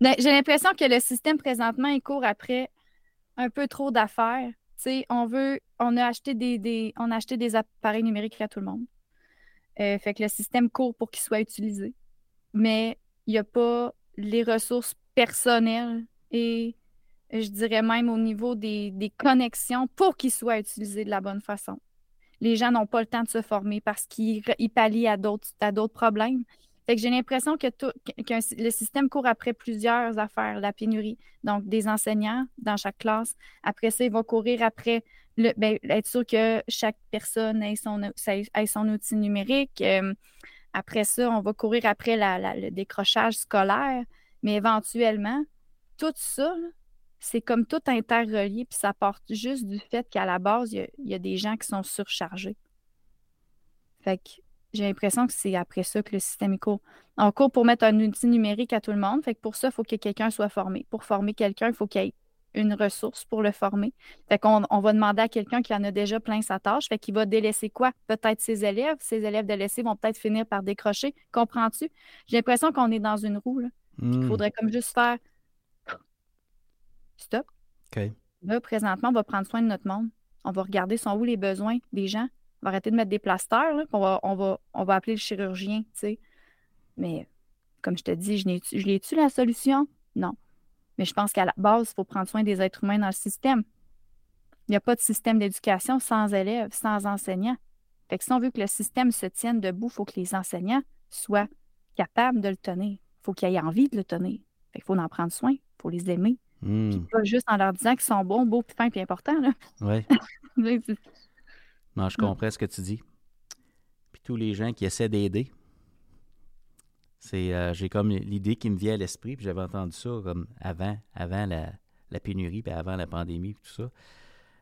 Ben, j'ai l'impression que le système présentement, il court après un peu trop d'affaires on veut, on a acheté des, appareils numériques à tout le monde. Euh, fait que le système court pour qu'il soit utilisé. Mais il n'y a pas les ressources personnelles et je dirais même au niveau des, des connexions pour qu'il soit utilisé de la bonne façon. Les gens n'ont pas le temps de se former parce qu'ils pallient à d'autres problèmes. Fait que j'ai l'impression que, le système court après plusieurs affaires, la pénurie. Donc, des enseignants dans chaque classe. Après ça, il va courir après ben, être sûr que chaque personne ait son, son outil numérique. Euh, après ça, on va courir après le décrochage scolaire. Mais éventuellement, tout ça, c'est comme tout interrelié, puis ça part juste du fait qu'à la base, il y, y, a des gens qui sont surchargés. Fait que j'ai l'impression que c'est après ça que le système est court. En cours pour mettre un outil numérique à tout le monde. Fait que pour ça, il faut que quelqu'un soit formé. Pour former quelqu'un, il faut qu'il y ait une ressource pour le former. Fait qu'on on va demander à quelqu'un qui en a déjà plein sa tâche. Fait qu'il va délaisser quoi? Peut-être ses élèves. Ses élèves délaissés vont peut-être finir par décrocher. Comprends-tu? J'ai l'impression qu'on est dans une roue. Il hmm. faudrait comme juste faire stop. OK. Là, présentement, on va prendre soin de notre monde. On va regarder sont où les besoins des gens va arrêter de mettre des plasteurs, on, va, on, va, on va appeler le chirurgien, tu sais. Mais comme je te dis, je l'ai-tu la solution? Non. Mais je pense qu'à la base, il faut prendre soin des êtres humains dans le système. Il n'y a pas de système d'éducation sans élèves, sans enseignants. Fait que si on veut que le système se tienne debout, il faut que les enseignants soient capables de le tenir. Il faut qu'ils aient envie de le tenir. Fait qu'il faut en prendre soin, il faut les aimer. Hmm. pas juste en leur disant qu'ils sont bons, beaux, fins et importants. Oui. Non, je mm. comprends ce que tu dis. Puis tous les gens qui essaient d'aider, c'est euh, j'ai comme l'idée qui me vient à l'esprit, puis j'avais entendu ça comme avant, avant la, pénurie, puis avant la pandémie, puis tout ça.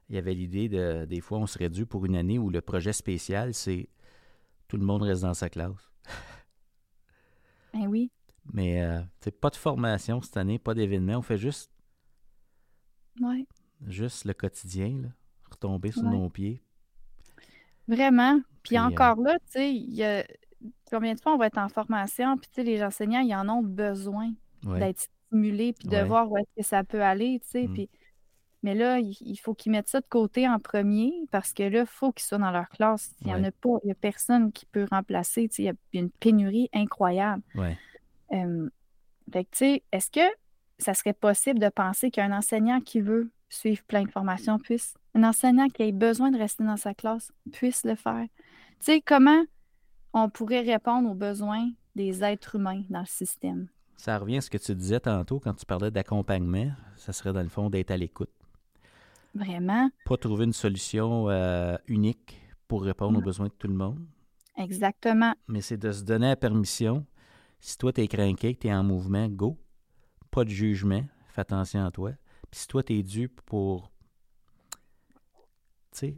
Il y avait l'idée de des fois on serait dû pour une année où le projet spécial, c'est tout le monde reste dans sa classe. Ben oui. Mais euh, pas de formation cette année, pas d'événement. On fait juste. Ouais. Juste le quotidien, là, retomber sur nos pieds, Vraiment. Puis, euh, encore là, tu sais, il y a combien de fois on va être en formation, puis tu sais, les enseignants, ils en ont besoin d'être stimulés, puis de voir où est-ce que ça peut aller, tu sais. Mmh. Puis, mais là, il, faut qu'ils mettent ça de côté en premier, parce que là, il faut qu'ils soient dans leur classe. Il n'y en a pas, il n'y a personne qui peut remplacer, tu sais, il y a une pénurie incroyable. Ouais. fait que, tu sais, est-ce que ça serait possible de penser qu'un enseignant qui veut suivre plein de formations puisse un enseignant qui ait besoin de rester dans sa classe puisse le faire. Tu sais, comment on pourrait répondre aux besoins des êtres humains dans le système? Ça revient à ce que tu disais tantôt quand tu parlais d'accompagnement. Ça serait dans le fond d'être à l'écoute. Vraiment? Pas trouver une solution euh, unique pour répondre aux besoins de tout le monde, Exactement. Mais c'est de se donner la permission. Si toi, tu es craqué, que tu es en mouvement, go. Pas de jugement. Fais attention à toi. Puis si toi, tu es dû pour. Tu sais,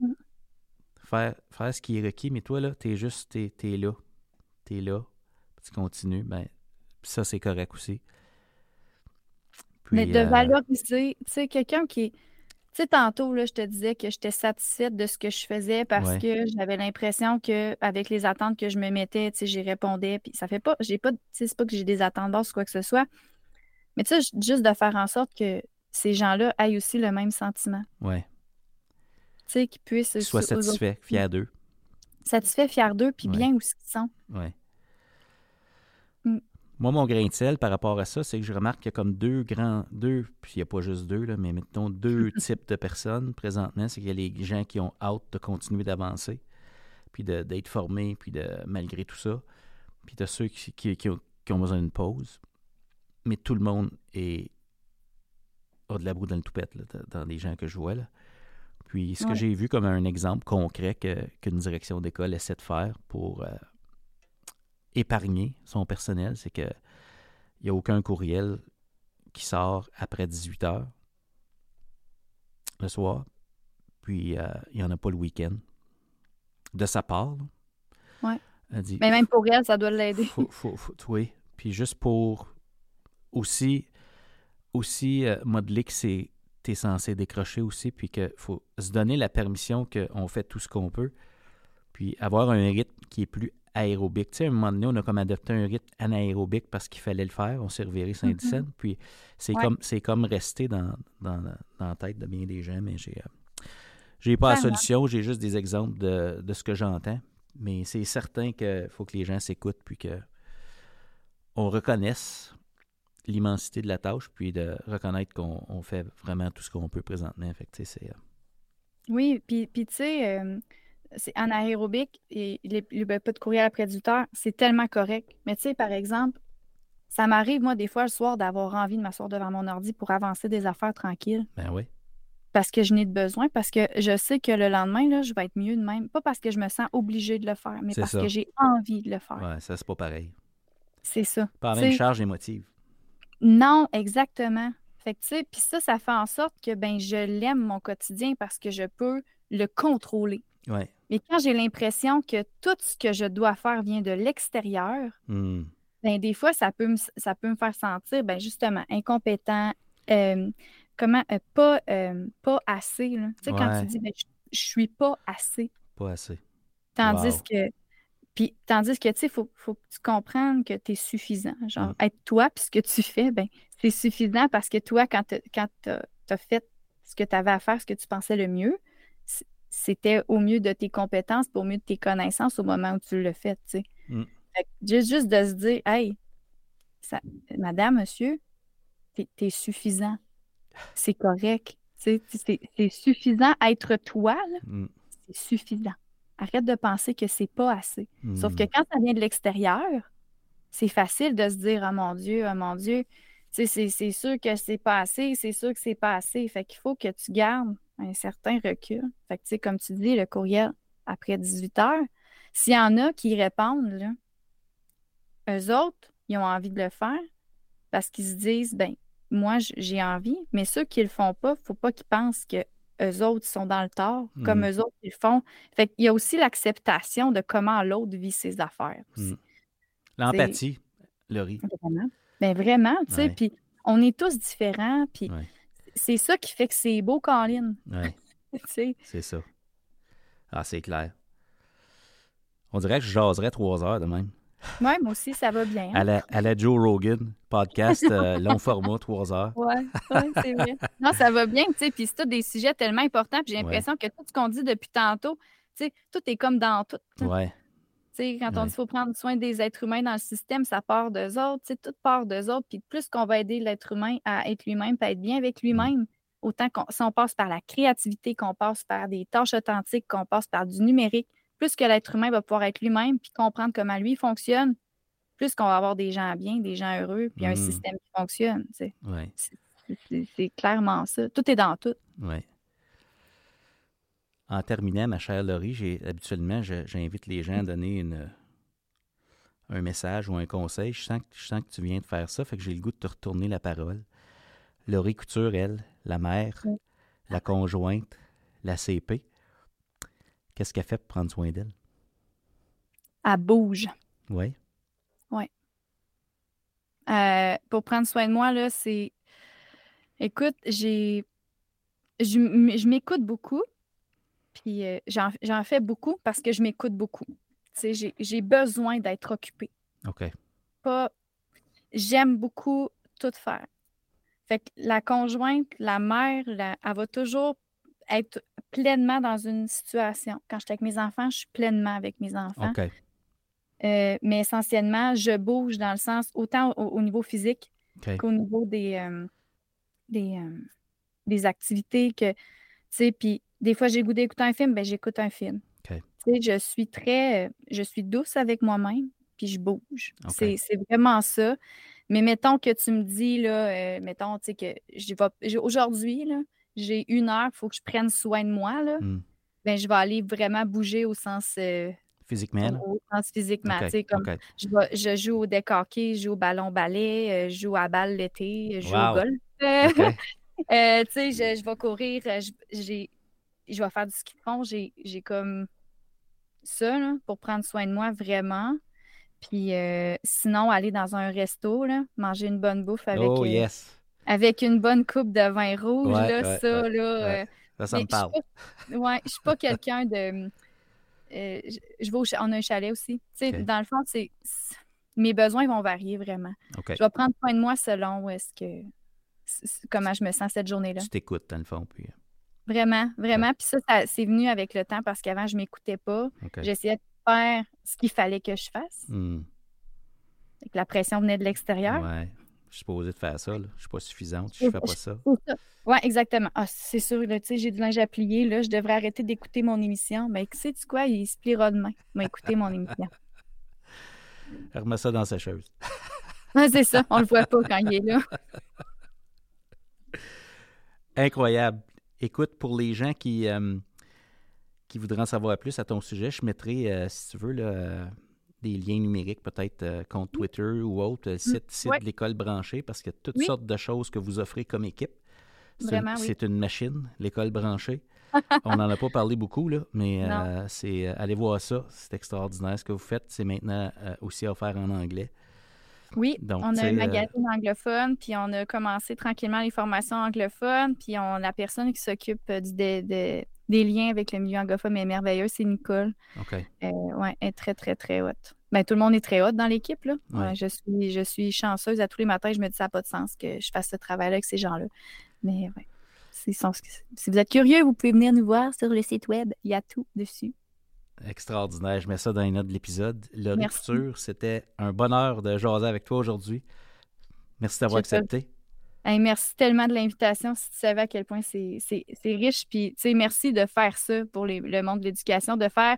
mm. faire, faire ce qui est requis, mais toi, là, tu es juste, tu es, là. Tu es là. tu continues. Ben, ça, c'est correct aussi. mais de euh, valoriser, tu sais, quelqu'un qui tu sais, tantôt, là, je te disais que j'étais satisfaite de ce que je faisais parce que j'avais l'impression qu'avec les attentes que je me mettais, tu sais, j'y répondais. Puis ça fait pas, j'ai pas, tu sais, c'est pas que j'ai des attentes ou quoi que ce soit. Mais tu sais, juste de faire en sorte que ces gens-là aient aussi le même sentiment. Ouais. Tu sais, qu'ils puissent. Soient satisfaits, fiers d'eux. Satisfaits, fiers d'eux, puis bien où ils sont. Ouais. Moi, mon grain de sel par rapport à ça, c'est que je remarque qu'il y a comme deux grands, deux, puis il n'y a pas juste deux, là, mais mettons deux types de personnes présentement. C'est qu'il y a les gens qui ont hâte de continuer d'avancer, puis d'être formés, puis de malgré tout ça. Puis de ceux qui, qui, ont, besoin d'une pause. Mais tout le monde est a de la broue dans le toupette, là, dans les gens que je vois. Là. Puis ce que j'ai vu comme un exemple concret qu'une direction d'école essaie de faire pour euh, épargner son personnel, c'est qu'il n'y a aucun courriel qui sort après 18 heures le soir, puis euh, il n'y en a pas le week-end. De sa part. Oui. Mais même pour elle, ça doit l'aider. oui. Puis juste pour aussi, aussi euh, modeler que c'est tu es censé décrocher aussi, puis qu'il faut se donner la permission qu'on fait tout ce qu'on peut, puis avoir un rythme qui est plus aérobique. Tu sais, à un moment donné, on a comme adopté un rythme anaérobique parce qu'il fallait le faire. On s'est reviré saint mm Puis c'est comme c'est comme resté dans, dans, la tête de bien des gens, mais j'ai euh, j'ai pas la solution, j'ai juste des exemples de, de ce que j'entends. Mais c'est certain qu'il faut que les gens s'écoutent puis que on reconnaisse l'immensité de la tâche, puis de reconnaître qu'on fait vraiment tout ce qu'on peut présentement. Fait que, c'est, euh, Oui, puis, puis tu sais, euh, c'est anaérobique et les, les, pas de courriel après du temps, c'est tellement correct. Mais tu sais, par exemple, ça m'arrive, moi, des fois, le soir, d'avoir envie de m'asseoir devant mon ordi pour avancer des affaires tranquilles. Ben oui. Parce que je n'ai de besoin, parce que je sais que le lendemain, là, je vais être mieux de même. Pas parce que je me sens obligée de le faire, mais parce que j'ai envie de le faire. Ouais, ça, c'est pas pareil. C'est ça. Pas la même charge émotive. Non, exactement. Fait que, tu sais, puis ça, ça fait en sorte que, ben, je l'aime, mon quotidien, parce que je peux le contrôler. Ouais. Mais quand j'ai l'impression que tout ce que je dois faire vient de l'extérieur, hmm. ben, des fois, ça peut, me, ça peut me faire sentir, ben, justement, incompétent, euh, comment, euh, pas, euh, pas assez. Tu sais, quand tu dis, ben, je, je suis pas assez. Pas assez. Tandis que puis, tandis que, tu sais, il faut, faut, que tu comprennes que tu es suffisant. Genre, être toi, puis ce que tu fais, ben c'est suffisant parce que toi, quand tu as, fait ce que tu avais à faire, ce que tu pensais le mieux, c'était au mieux de tes compétences, au mieux de tes connaissances au moment où tu le fais, tu sais. Mm. juste, juste de se dire, hey, ça, madame, monsieur, tu es, suffisant. C'est correct. C'est suffisant. Être toi, mm. c'est suffisant. Arrête de penser que c'est pas assez. Sauf que hmm. quand ça vient de l'extérieur, c'est facile de se dire Oh mon Dieu, oh mon Dieu, c'est sûr que c'est pas assez, c'est sûr que c'est pas assez. Fait qu'il faut que tu gardes un certain recul. Fait que, tu sais, comme tu dis, le courriel après 18 heures, s'il y en a qui répondent, là, eux autres, ils ont envie de le faire parce qu'ils se disent, ben moi, j'ai envie, mais ceux qui le font pas, il ne faut pas qu'ils pensent que eux autres sont dans le tort, comme mmh. eux autres ils font. Fait Il y a aussi l'acceptation de comment l'autre vit ses affaires. Mmh. L'empathie, Laurie. Vraiment. Ben vraiment, tu sais, puis on est tous différents, puis c'est ça qui fait que c'est beau, Colin. c'est ça. Ah, c'est clair. On dirait que je jaserais trois heures de même. Oui, moi aussi, ça va bien. À, la, Joe Rogan, podcast euh, long format, trois heures. Oui, ouais, c'est vrai. Non, ça va bien, tu sais, puis c'est des sujets tellement importants, puis j'ai l'impression que tout ce qu'on dit depuis tantôt, tu sais, tout est comme dans tout. Oui. Tu sais, quand on dit qu'il faut prendre soin des êtres humains dans le système, ça part d'eux autres, tu sais, tout part d'eux autres, puis plus qu'on va aider l'être humain à être lui-même, à être bien avec lui-même, autant qu'on si on passe par la créativité, qu'on passe par des tâches authentiques, qu'on passe par du numérique, plus que l'être humain va pouvoir être lui-même puis comprendre comment lui fonctionne, plus qu'on va avoir des gens bien, des gens heureux, puis un mmh. système qui fonctionne. C'est clairement ça. Tout est dans tout. Oui. en terminant, ma chère Laurie, habituellement, j'invite les gens à donner une, un message ou un conseil. Je sens, je sens que tu viens de faire ça, fait que j'ai le goût de te retourner la parole. Laurie Couture, elle, la mère, la conjointe, la CP, qu'est-ce qu'elle fait pour prendre soin d'elle? Elle bouge. Oui. Oui. Euh, pour prendre soin de moi, là, c'est. Écoute, j'ai. Je, m'écoute beaucoup. Puis euh, j'en fais beaucoup parce que je m'écoute beaucoup. Tu sais, j'ai besoin d'être occupée. OK. Pas. J'aime beaucoup tout faire. Fait que la conjointe, la mère, elle va toujours être pleinement dans une situation. Quand je suis avec mes enfants, je suis pleinement avec mes enfants. Euh, mais essentiellement, je bouge dans le sens autant au, niveau physique qu'au niveau des, euh, des, euh, des, activités que, tu sais, puis des fois, j'ai goût d'écouter un film, ben j'écoute un film. Tu sais, je suis très, je suis douce avec moi-même, puis je bouge. C'est vraiment ça. Mais mettons que tu me dis, là, mettons, tu sais, que aujourd'hui, là, j'ai une heure, il faut que je prenne soin de moi, là, hmm. ben, je vais aller vraiment bouger au sens Physiquement? Au sens physiquement. Comme je, je, joue au deck hockey, je joue au ballon ballet, euh, je joue à balle l'été, je joue au golf. Euh, tu sais, je, je, vais courir, euh, je, je vais faire du ski de fond. J'ai comme ça là, pour prendre soin de moi vraiment. Puis sinon, aller dans un resto, là, manger une bonne bouffe avec, oh, avec une bonne coupe de vin rouge. là, ça, là, ça, ça me parle. Je ne suis pas quelqu'un de euh, je, vais au, on a un chalet aussi. Dans le fond, c'est mes besoins vont varier vraiment. Je vais prendre soin de moi selon où est-ce que comment je me sens cette journée-là. Tu t'écoutes, dans le fond. Puis... Euh. Vraiment, vraiment. Puis ça, c'est venu avec le temps parce qu'avant, je ne m'écoutais pas. J'essayais de faire ce qu'il fallait que je fasse. Hmm. La pression venait de l'extérieur. Ouais je suis supposée de faire ça. Là. Je ne suis pas suffisante, je ne fais pas ça. Oui, exactement. Ah, c'est sûr, j'ai du linge à plier. Là, je devrais arrêter d'écouter mon émission. Mais sais-tu quoi? Il se pliera demain. Il écouter mon émission. Remets ça dans sa chose. c'est ça. On ne le voit pas quand il est là. Incroyable. Écoute, pour les gens qui, euh, qui voudraient en savoir plus à ton sujet, je mettrai, euh, si tu veux, là, des liens numériques, peut-être euh, compte Twitter ou autre, euh, site, site de l'école branchée, parce qu'il y a toutes sortes de choses que vous offrez comme équipe. C'est une, machine, l'école branchée. On n'en a pas parlé beaucoup, là, mais euh, c'est allez voir ça. C'est extraordinaire ce que vous faites. C'est maintenant aussi offert en anglais. Oui, Donc, on a un magazine anglophone, puis on a commencé tranquillement les formations anglophones, puis on la personne qui s'occupe du, de, des liens avec le milieu anglophone, mais merveilleux, c'est Nicole. OK. Euh, ouais, elle est très, très, très haute. Ben, tout le monde est très haute dans l'équipe. Là. je, suis, je suis chanceuse. À tous les matins, je me dis ça n'a pas de sens que je fasse ce travail-là avec ces gens-là. Mais ouais. Si vous êtes curieux, vous pouvez venir nous voir sur le site web. Il y a tout dessus. Extraordinaire. Je mets ça dans les notes de l'épisode. Le Couture, c'était un bonheur de jaser avec toi aujourd'hui. Merci d'avoir accepté merci tellement de l'invitation. Si tu savais à quel point c'est riche. Puis, tu sais, merci de faire ça pour le monde de l'éducation, de faire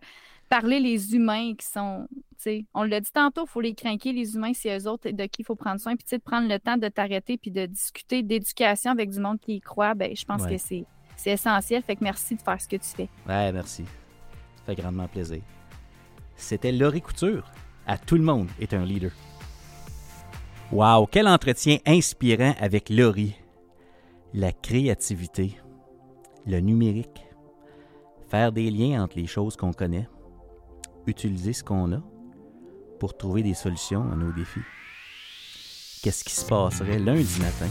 parler les humains qui sont. sais, on l'a dit tantôt, il faut les craquer, les humains, c'est eux autres de qui il faut prendre soin. Puis, tu sais, de prendre le temps de t'arrêter puis de discuter d'éducation avec du monde qui y croit, ben, je pense que c'est essentiel. Fait que merci de faire ce que tu fais. Ouais, merci. Ça fait grandement plaisir. C'était Laurie Couture. À tout le monde est un leader. Wow, quel entretien inspirant avec Laurie. La créativité, le numérique, faire des liens entre les choses qu'on connaît, utiliser ce qu'on a pour trouver des solutions à nos défis. Qu'est-ce qui se passerait lundi matin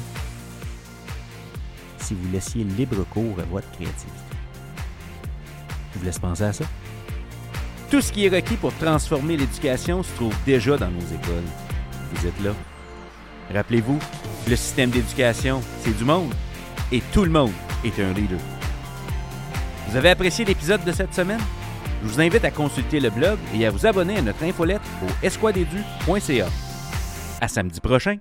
si vous laissiez libre cours à votre créativité? Je vous laisse penser à ça? Tout ce qui est requis pour transformer l'éducation se trouve déjà dans nos écoles. Vous êtes là. Rappelez-vous, le système d'éducation, c'est du monde et tout le monde est un leader. Vous avez apprécié l'épisode de cette semaine? Je vous invite à consulter le blog et à vous abonner à notre infolette au esquadedu.ca. À samedi prochain!